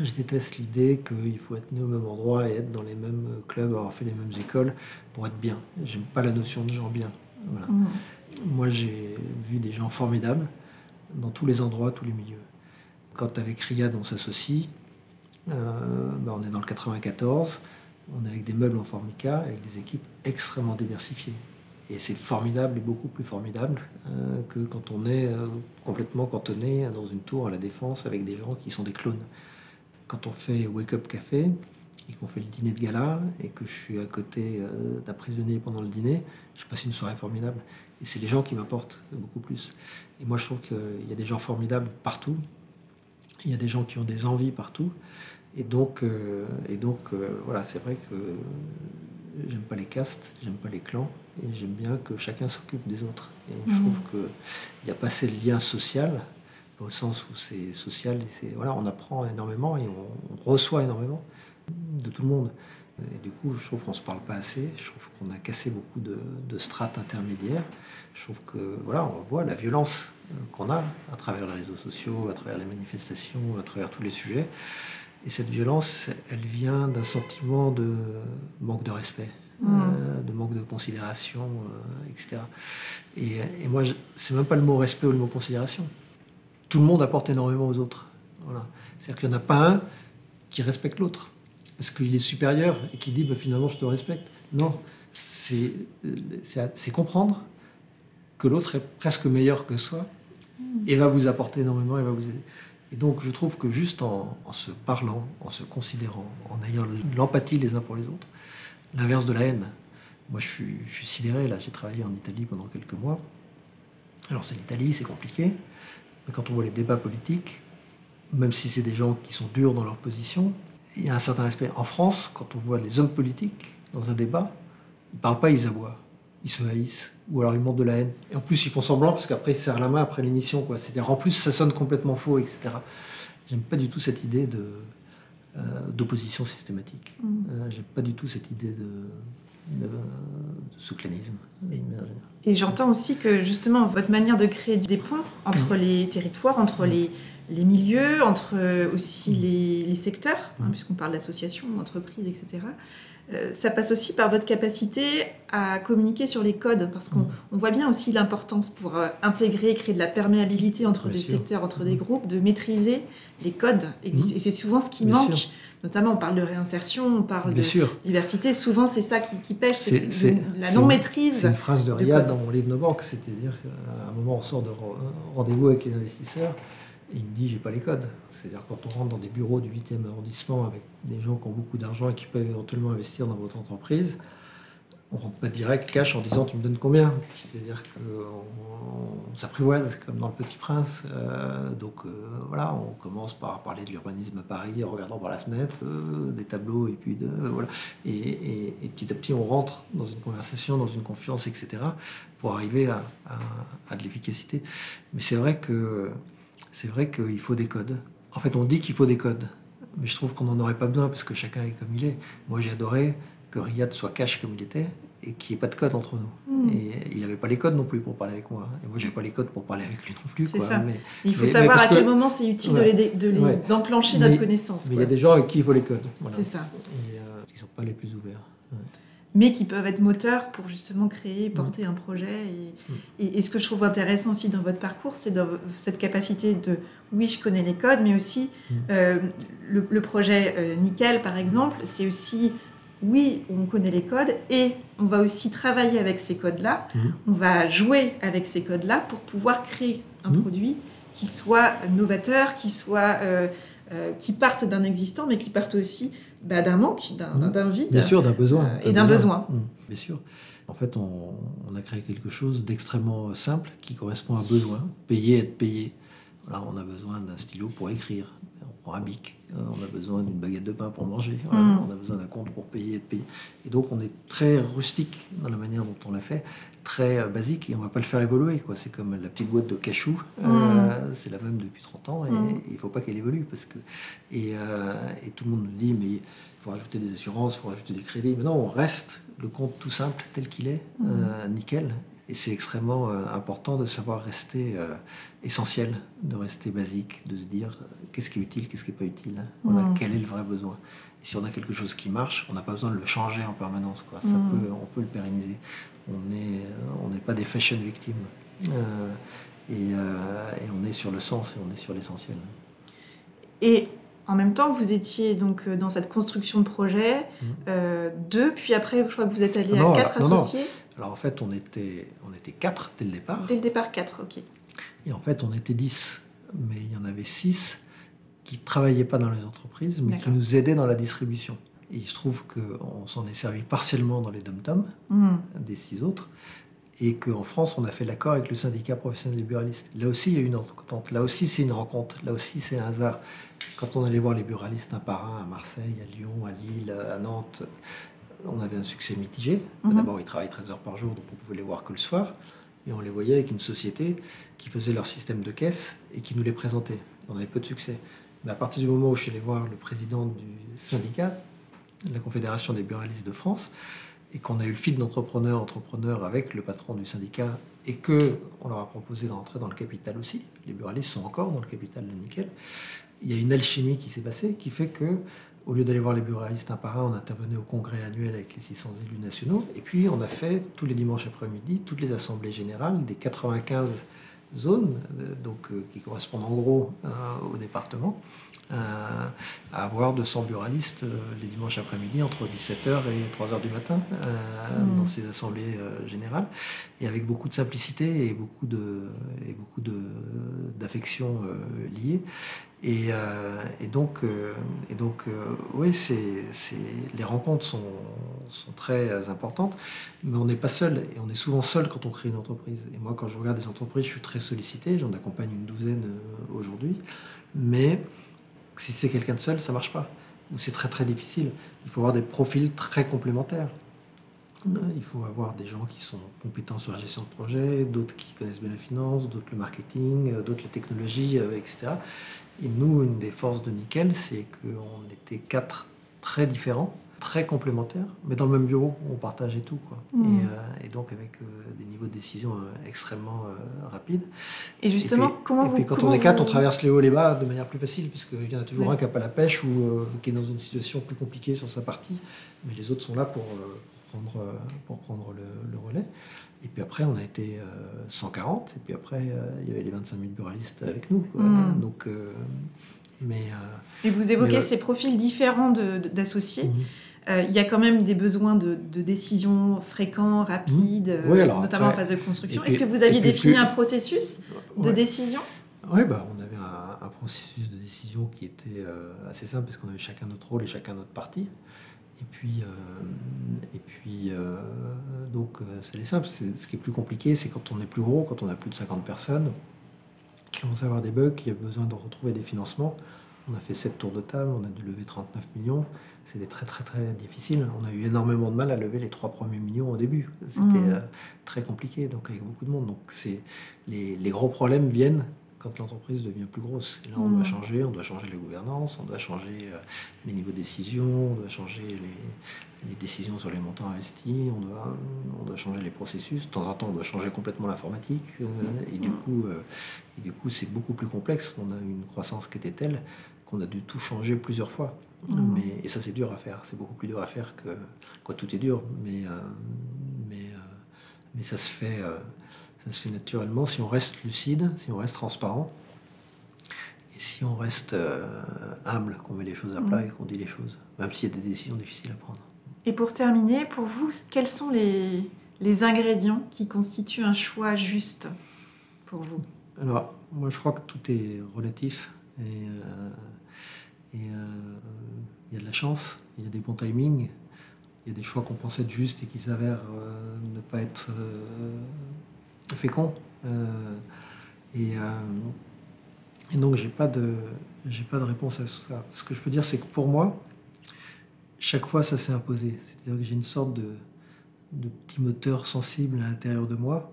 S2: Je déteste l'idée qu'il faut être né au même endroit et être dans les mêmes clubs, avoir fait les mêmes écoles pour être bien. J'aime pas la notion de gens bien. Mm. Moi, j'ai vu des gens formidables dans tous les endroits, tous les milieux. Quand avec Riyad on s'associe, euh, bah, on est dans le 94, on est avec des meubles en formica, avec des équipes extrêmement diversifiées. Et c'est formidable et beaucoup plus formidable euh, que quand on est euh, complètement cantonné dans une tour à la défense avec des gens qui sont des clones. Quand on fait Wake Up Café et qu'on fait le dîner de gala et que je suis à côté d'un prisonnier pendant le dîner, je passe une soirée formidable. Et c'est les gens qui m'apportent beaucoup plus. Et moi je trouve qu'il y a des gens formidables partout, il y a des gens qui ont des envies partout. Et donc, euh, et donc euh, voilà, c'est vrai que j'aime pas les castes, j'aime pas les clans, et j'aime bien que chacun s'occupe des autres. Et je trouve mmh. qu'il n'y a pas assez de lien social, au sens où c'est social, et voilà, on apprend énormément et on, reçoit énormément de tout le monde. Et du coup, je trouve qu'on ne se parle pas assez, je trouve qu'on a cassé beaucoup de, de strates intermédiaires. Je trouve que, voilà, on voit la violence qu'on a à travers les réseaux sociaux, à travers les manifestations, à travers tous les sujets. Et cette violence, elle vient d'un sentiment de manque de respect, mmh. euh, de manque de considération, euh, etc. Et, et moi, c'est même pas le mot respect ou le mot considération. Tout le monde apporte énormément aux autres. Voilà. C'est-à-dire qu'il n'y en a pas un qui respecte l'autre, parce qu'il est supérieur et qui dit bah, finalement je te respecte. Non, c'est comprendre que l'autre est presque meilleur que soi et va vous apporter énormément et va vous aider. Et donc je trouve que juste en, se parlant, en se considérant, en ayant l'empathie les uns pour les autres, l'inverse de la haine. Moi je suis, je suis sidéré, là j'ai travaillé en Italie pendant quelques mois. Alors c'est l'Italie, c'est compliqué, mais quand on voit les débats politiques, même si c'est des gens qui sont durs dans leur position, il y a un certain respect. En France, quand on voit les hommes politiques dans un débat, ils ne parlent pas, ils aboient ils se haïssent, ou alors ils montrent de la haine. Et en plus, ils font semblant parce qu'après, ils serrent la main après l'émission. Quoi. C'est-à-dire, en plus, ça sonne complètement faux, etc. J'aime pas du tout cette idée de, euh, d'opposition systématique. Euh, j'aime pas du tout cette idée de, de, souclanisme.
S3: Et j'entends aussi que justement, votre manière de créer des ponts entre mm. les territoires, entre mm. les, les milieux, entre aussi les, les secteurs, hein, puisqu'on parle d'associations, d'entreprises, etc.,
S1: euh, ça passe aussi par votre capacité à communiquer sur les codes, parce qu'on mm. voit bien aussi l'importance pour euh, intégrer, créer de la perméabilité entre des secteurs, entre des mm. groupes, de maîtriser les codes. Et, mm. c'est souvent ce qui manque. Notamment, on parle de réinsertion, on parle de diversité. Souvent, c'est ça qui, pêche, c'est la non-maîtrise.
S2: C'est une phrase de Riyad dans mon livre No Bank, c'est-à-dire qu'à un moment, on sort de rendez-vous avec les investisseurs, il me dit, j'ai pas les codes. C'est-à-dire quand on rentre dans des bureaux du 8e arrondissement avec des gens qui ont beaucoup d'argent et qui peuvent éventuellement investir dans votre entreprise, on rentre pas direct cash en disant tu me donnes combien? C'est-à-dire qu'on s'apprivoise comme dans Le Petit Prince. Euh, donc euh, voilà, on commence par parler de l'urbanisme à Paris en regardant par la fenêtre, euh, des tableaux et puis de voilà. Et, petit à petit on rentre dans une conversation, dans une confiance, etc. pour arriver à, à de l'efficacité. Mais c'est vrai que c'est vrai qu'il faut des codes. En fait, on dit qu'il faut des codes, mais je trouve qu'on n'en aurait pas besoin parce que chacun est comme il est. Moi, j'ai adoré que Riyad soit cash comme il était et qu'il n'y ait pas de code entre nous. Hmm. Et il n'avait pas les codes non plus pour parler avec moi. Et moi, n'avais pas les codes pour parler avec lui non plus.
S1: Ça. il faut savoir à quel moment c'est utile d'enclencher notre connaissance.
S2: Mais il y a des gens avec qui il faut les codes.
S1: C'est ça.
S2: Et euh, ils ne sont pas les plus ouverts
S1: mais qui peuvent être moteurs pour justement créer, porter mm. un projet. Mm. Et, et, ce que je trouve intéressant aussi dans votre parcours, c'est dans cette capacité de, oui, je connais les codes, mais aussi mm. euh, le, projet euh, Nickel, par exemple, c'est aussi, oui, on connaît les codes et on va aussi travailler avec ces codes-là, on va jouer avec ces codes-là pour pouvoir créer un produit qui soit novateur, qui soit... Euh, qui parte d'un existant, mais qui parte aussi bah, d'un manque, mmh. d'un vide.
S2: Bien sûr, d'un besoin.
S1: Euh, et d'un besoin.
S2: Mmh, bien sûr. En fait, on, a créé quelque chose d'extrêmement simple qui correspond à un besoin. Payer, être payé. Voilà, on a besoin d'un stylo pour écrire. Bic. Euh, on a besoin d'une baguette de pain pour manger. Mmh. On a besoin d'un compte pour payer, être payé. Et donc, on est très rustique dans la manière dont on l'a fait très euh, basique et on va pas le faire évoluer. Quoi. C'est comme la petite boîte de cachou, euh, c'est la même depuis 30 ans et il faut pas qu'elle évolue. Parce que, et, euh, et, tout le monde nous dit, mais il faut rajouter des assurances, il faut rajouter du crédit. Mais non, on reste le compte tout simple tel qu'il est, nickel. Et c'est extrêmement important de savoir rester essentiel, de rester basique, de se dire qu'est-ce qui est utile, qu'est-ce qui n'est pas utile, hein. quel est le vrai besoin. Et si on a quelque chose qui marche, on n'a pas besoin de le changer en permanence. Quoi. Ça peut, on peut le pérenniser on n'est on n'est pas des fashion victimes. Euh, euh, et, on est sur le sens et on est sur l'essentiel.
S1: Et en même temps, vous étiez donc euh, dans cette construction de projet, mmh. deux, puis après, je crois que vous êtes allé à quatre associés.
S2: Alors en fait, on était, on était quatre dès le départ.
S1: Dès le départ, quatre, ok.
S2: Et en fait, on était dix, mais il y en avait six qui ne travaillaient pas dans les entreprises, mais qui nous aidaient dans la distribution il se trouve qu'on s'en est servi partiellement dans les dom-toms, hmm. des six autres, et qu'en France, on a fait l'accord avec le syndicat professionnel des buralistes. Là aussi, il y a eu une entente. Là aussi, c'est une rencontre. Là aussi, c'est un hasard. Quand on allait voir les buralistes un par un à Marseille, à Lyon, à Lille, à Nantes, on avait un succès mitigé. Hmm. D'abord, ils travaillent 13 heures par jour, donc on pouvait les voir que le soir. Et on les voyait avec une société qui faisait leur système de caisse et qui nous les présentait. On avait peu de succès. Mais à partir du moment où je suis allé voir le président du syndicat, la Confédération des buralistes de France, et qu'on a eu le fil d'entrepreneur entrepreneur avec le patron du syndicat, et que on leur a proposé d'entrer dans le capital aussi. Les buralistes sont encore dans le capital de Nickel. Il y a une alchimie qui s'est passée qui fait que, au lieu d'aller voir les buralistes un par un, on intervenait au congrès annuel avec les 600 élus nationaux, et puis on a fait tous les dimanches après-midi toutes les assemblées générales des 95 zones, euh, donc, euh, qui correspondent en gros euh, au département, à avoir 200 buralistes les dimanches après-midi entre 17h et 3h du matin mmh. dans ces assemblées générales, et avec beaucoup de simplicité et beaucoup de et beaucoup d'affection liée. Et, et, donc, et donc oui, c'est, les rencontres sont, sont, très importantes, mais on n'est pas seul, et on est souvent seul quand on crée une entreprise. Et moi, quand je regarde des entreprises, je suis très sollicité, j'en accompagne une douzaine aujourd'hui, mais si c'est quelqu'un de seul, ça marche pas, ou c'est très très difficile. Il faut avoir des profils très complémentaires. Il faut avoir des gens qui sont compétents sur la gestion de projet, d'autres qui connaissent bien la finance, d'autres le marketing, d'autres les technologies, euh, etc. Et nous, une des forces de Nickel, c'est qu'on était quatre très différents, très complémentaires, mais dans le même bureau, on partageait tout. Quoi.
S3: Mm.
S2: Et, donc avec des niveaux de décision extrêmement rapides.
S3: Et justement, comment
S2: et
S3: vous...
S2: puis quand
S3: comment
S2: on est quatre,
S3: vous-
S2: on traverse les hauts et les bas de manière plus facile, puisqu'il y en a toujours un qui n'a pas la pêche ou euh, qui est dans une situation plus compliquée sur sa partie, mais les autres sont là euh, pour prendre, euh, pour prendre le, le relais. Et puis après, on a été euh, 140, et puis après, euh, il y avait les 25 000 buralistes avec nous. quoi.
S3: Mm.
S2: Donc, euh, mais... euh,
S3: Et vous évoquez
S2: Mais, euh,
S3: ces profils différents d'associés.
S2: mhm.
S3: Euh, il y a quand même des besoins de, de décisions fréquents, rapides, euh,
S2: Oui, alors
S3: notamment
S2: après-
S3: en phase de construction. Est-ce que vous aviez
S2: puis
S3: défini un processus de décision?
S2: Oui, bah, on avait un, un processus de décision qui était euh, assez simple parce qu'on avait chacun notre rôle et chacun notre partie. Et puis, euh, et puis euh, donc, euh, c'est les simple. Ce qui est plus compliqué, c'est quand on est plus gros, quand on a plus de 50 personnes, qui commence à avoir des bugs, qui a besoin de retrouver des financements. On a fait 7 tours de table, on a dû lever 39 millions. C'était très très très difficile. On a eu énormément de mal à lever les trois premiers millions au début. C'était euh, très compliqué, donc avec beaucoup de monde. Donc c'est les, les gros problèmes viennent quand l'entreprise devient plus grosse. Et là, on
S3: Mhm.
S2: doit changer, on doit changer la gouvernance, on doit changer euh, les niveaux de décision, on doit changer les, les décisions sur les montants investis, on doit, on doit changer les processus. De temps en temps, on doit changer complètement l'informatique. euh, et du coup, euh, et du coup, c'est beaucoup plus complexe. On a une croissance qui était telle qu'on a dû tout changer plusieurs fois.
S3: Mhm.
S2: Mais, et ça, c'est dur à faire. C'est beaucoup plus dur à faire que. Quoi, tout est dur, mais, mais, mais ça, se fait, ça se fait naturellement si on reste lucide, si on reste transparent. Et si on reste euh, humble, qu'on met les choses à plat
S3: Mhm.
S2: et qu'on dit les choses, même s'il y a des décisions difficiles à prendre.
S3: Et pour terminer, pour vous, quels sont les, les ingrédients qui constituent un choix juste pour vous?
S2: Alors, moi, je crois que tout est relatif. Et euh, et, euh, il y a de la chance, il y a des bons timings, il y a des choix qu'on pensait être justes et qui s'avèrent euh, ne pas être euh, féconds. Euh, et, euh, et donc, j'ai pas de pas de réponse à ça. Ce que je peux dire, c'est que pour moi, chaque fois, ça s'est imposé. C'est-à-dire que j'ai une sorte de, petit moteur sensible à l'intérieur de moi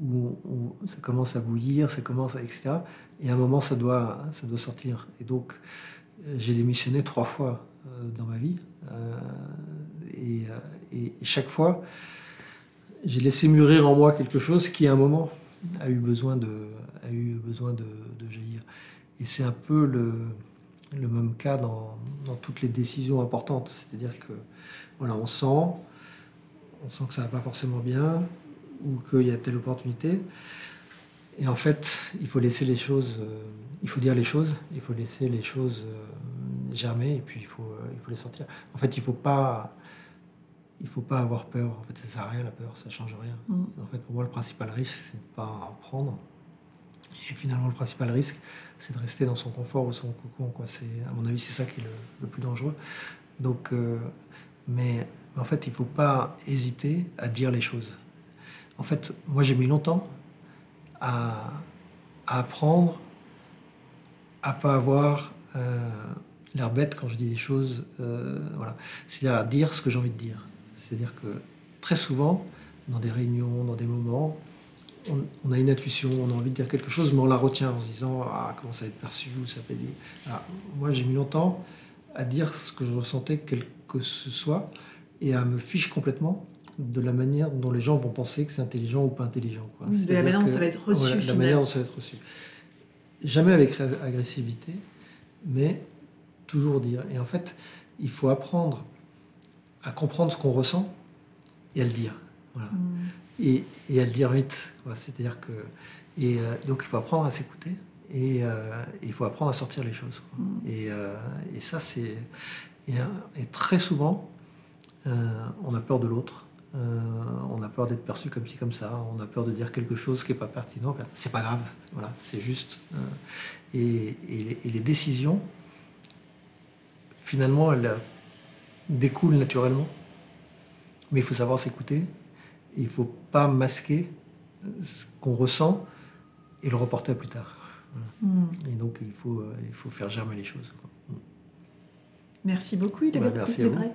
S2: où, ça commence à bouillir, ça commence à, etc. Et à un moment, ça doit, sortir. Et donc, euh, j'ai démissionné trois fois dans ma vie. Et chaque fois, j'ai laissé mûrir en moi quelque chose qui, à un moment, a eu besoin de, a eu besoin de, jaillir. Et c'est un peu le, le même cas dans, dans toutes les décisions importantes. C'est-à-dire que, voilà, on sent, on sent que ça va pas forcément bien, ou qu'il y a telle opportunité. Et en fait, il faut laisser les choses, euh, il faut dire les choses, il faut laisser les choses euh, germer, et puis il faut, euh, il faut les sortir. En fait, il faut pas, il faut pas avoir peur. En fait, ça sert à rien la peur, ça change rien.
S3: Mm.
S2: En fait, pour moi, le principal risque, c'est de pas en prendre. Et finalement, le principal risque, c'est de rester dans son confort ou son cocon. Quoi. C'est, à mon avis, c'est ça qui est le, le plus dangereux. Donc, euh, mais en fait, il faut pas hésiter à dire les choses. En fait, moi, j'ai mis longtemps à, à apprendre à pas avoir euh, l'air bête quand je dis des choses. euh, voilà. C'est-à-dire à dire ce que j'ai envie de dire. C'est-à-dire que très souvent, dans des réunions, dans des moments, on, on a une intuition, on a envie de dire quelque chose, mais on la retient en se disant ah comment ça va être perçu ou ça peut être. Alors, moi, j'ai mis longtemps à dire ce que je ressentais, quel que ce soit, et à me fiche complètement de la manière dont les gens vont penser que c'est intelligent ou pas intelligent. quoi.
S3: De la manière dont ça va être reçu,
S2: voilà, la
S3: finalement.
S2: manière dont ça va être reçu. Jamais avec agressivité, mais toujours dire. Et en fait, il faut apprendre à comprendre ce qu'on ressent et à le dire. Voilà.
S3: Mm.
S2: Et, et à le dire vite. C'est-à-dire que. Et euh, donc, il faut apprendre à s'écouter et euh, il faut apprendre à sortir les choses. quoi.
S3: Mm.
S2: Et, euh, et ça, c'est. Et, et très souvent, on a peur de l'autre. On a peur d'être perçu comme ci, comme ça. On a peur de dire quelque chose qui n'est pas pertinent. C'est pas grave. Voilà, c'est juste. Et, les, et les décisions, finalement, elles découlent naturellement. Mais il faut savoir s'écouter. Il ne faut pas masquer ce qu'on ressent et le reporter à plus tard.
S3: Mm.
S2: Et donc, il faut, euh, il faut faire germer les choses. quoi.
S3: Merci beaucoup, Hugues
S2: Bah, merci à vous.
S3: Lebray.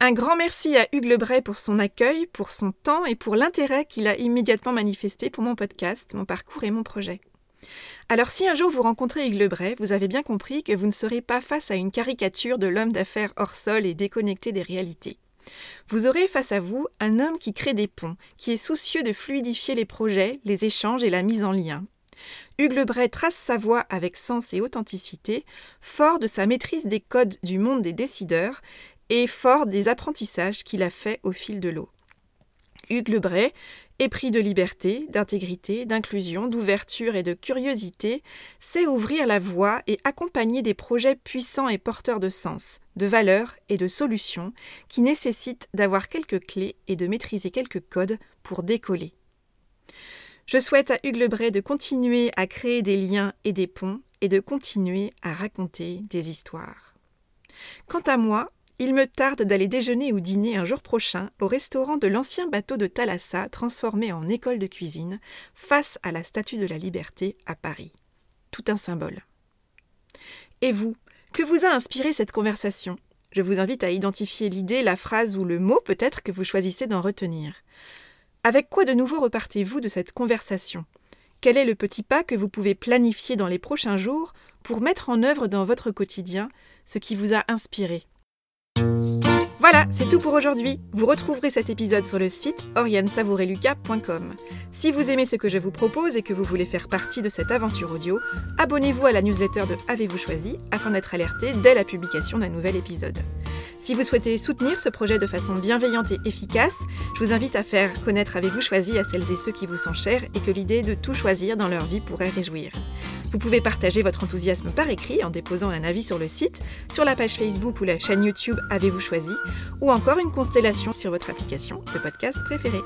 S1: Un grand merci à Hugues Lebray pour son accueil, pour son temps et pour l'intérêt qu'il a immédiatement manifesté pour mon podcast, mon parcours et mon projet. Alors si un jour vous rencontrez Hugues Lebray, vous avez bien compris que vous ne serez pas face à une caricature de l'homme d'affaires hors sol et déconnecté des réalités. Vous aurez face à vous un homme qui crée des ponts, qui est soucieux de fluidifier les projets, les échanges et la mise en lien. Hugues Lebray trace sa voie avec sens et authenticité, fort de sa maîtrise des codes du monde des décideurs et fort des apprentissages qu'il a faits au fil de l'eau. Hugues épris de liberté, d'intégrité, d'inclusion, d'ouverture et de curiosité, sait ouvrir la voie et accompagner des projets puissants et porteurs de sens, de valeurs et de solutions qui nécessitent d'avoir quelques clés et de maîtriser quelques codes pour décoller. Je souhaite à Hugues de continuer à créer des liens et des ponts et de continuer à raconter des histoires. Quant à moi, il me tarde d'aller déjeuner ou dîner un jour prochain au restaurant de l'ancien bateau de Thalassa transformé en école de cuisine face à la Statue de la Liberté à Paris. Tout un symbole. Et vous, que vous a inspiré cette conversation? Je vous invite à identifier l'idée, la phrase ou le mot peut-être que vous choisissez d'en retenir. Avec quoi de nouveau repartez-vous de cette conversation? Quel est le petit pas que vous pouvez planifier dans les prochains jours pour mettre en œuvre dans votre quotidien ce qui vous a inspiré? Música voilà, c'est tout pour aujourd'hui. Vous retrouverez cet épisode sur le site oriansavoureluca.com. Si vous aimez ce que je vous propose et que vous voulez faire partie de cette aventure audio, abonnez-vous à la newsletter de Avez-vous choisi afin d'être alerté dès la publication d'un nouvel épisode. Si vous souhaitez soutenir ce projet de façon bienveillante et efficace, je vous invite à faire connaître Avez-vous choisi à celles et ceux qui vous sont chers et que l'idée de tout choisir dans leur vie pourrait réjouir. Vous pouvez partager votre enthousiasme par écrit en déposant un avis sur le site, sur la page Facebook ou la chaîne YouTube Avez-vous choisi, ou encore une constellation sur votre application de podcast préférée.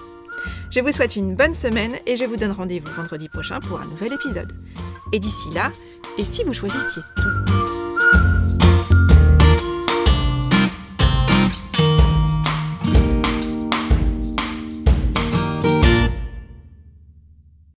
S1: Je vous souhaite une bonne semaine et je vous donne rendez-vous vendredi prochain pour un nouvel épisode. Et d'ici là, et si vous choisissiez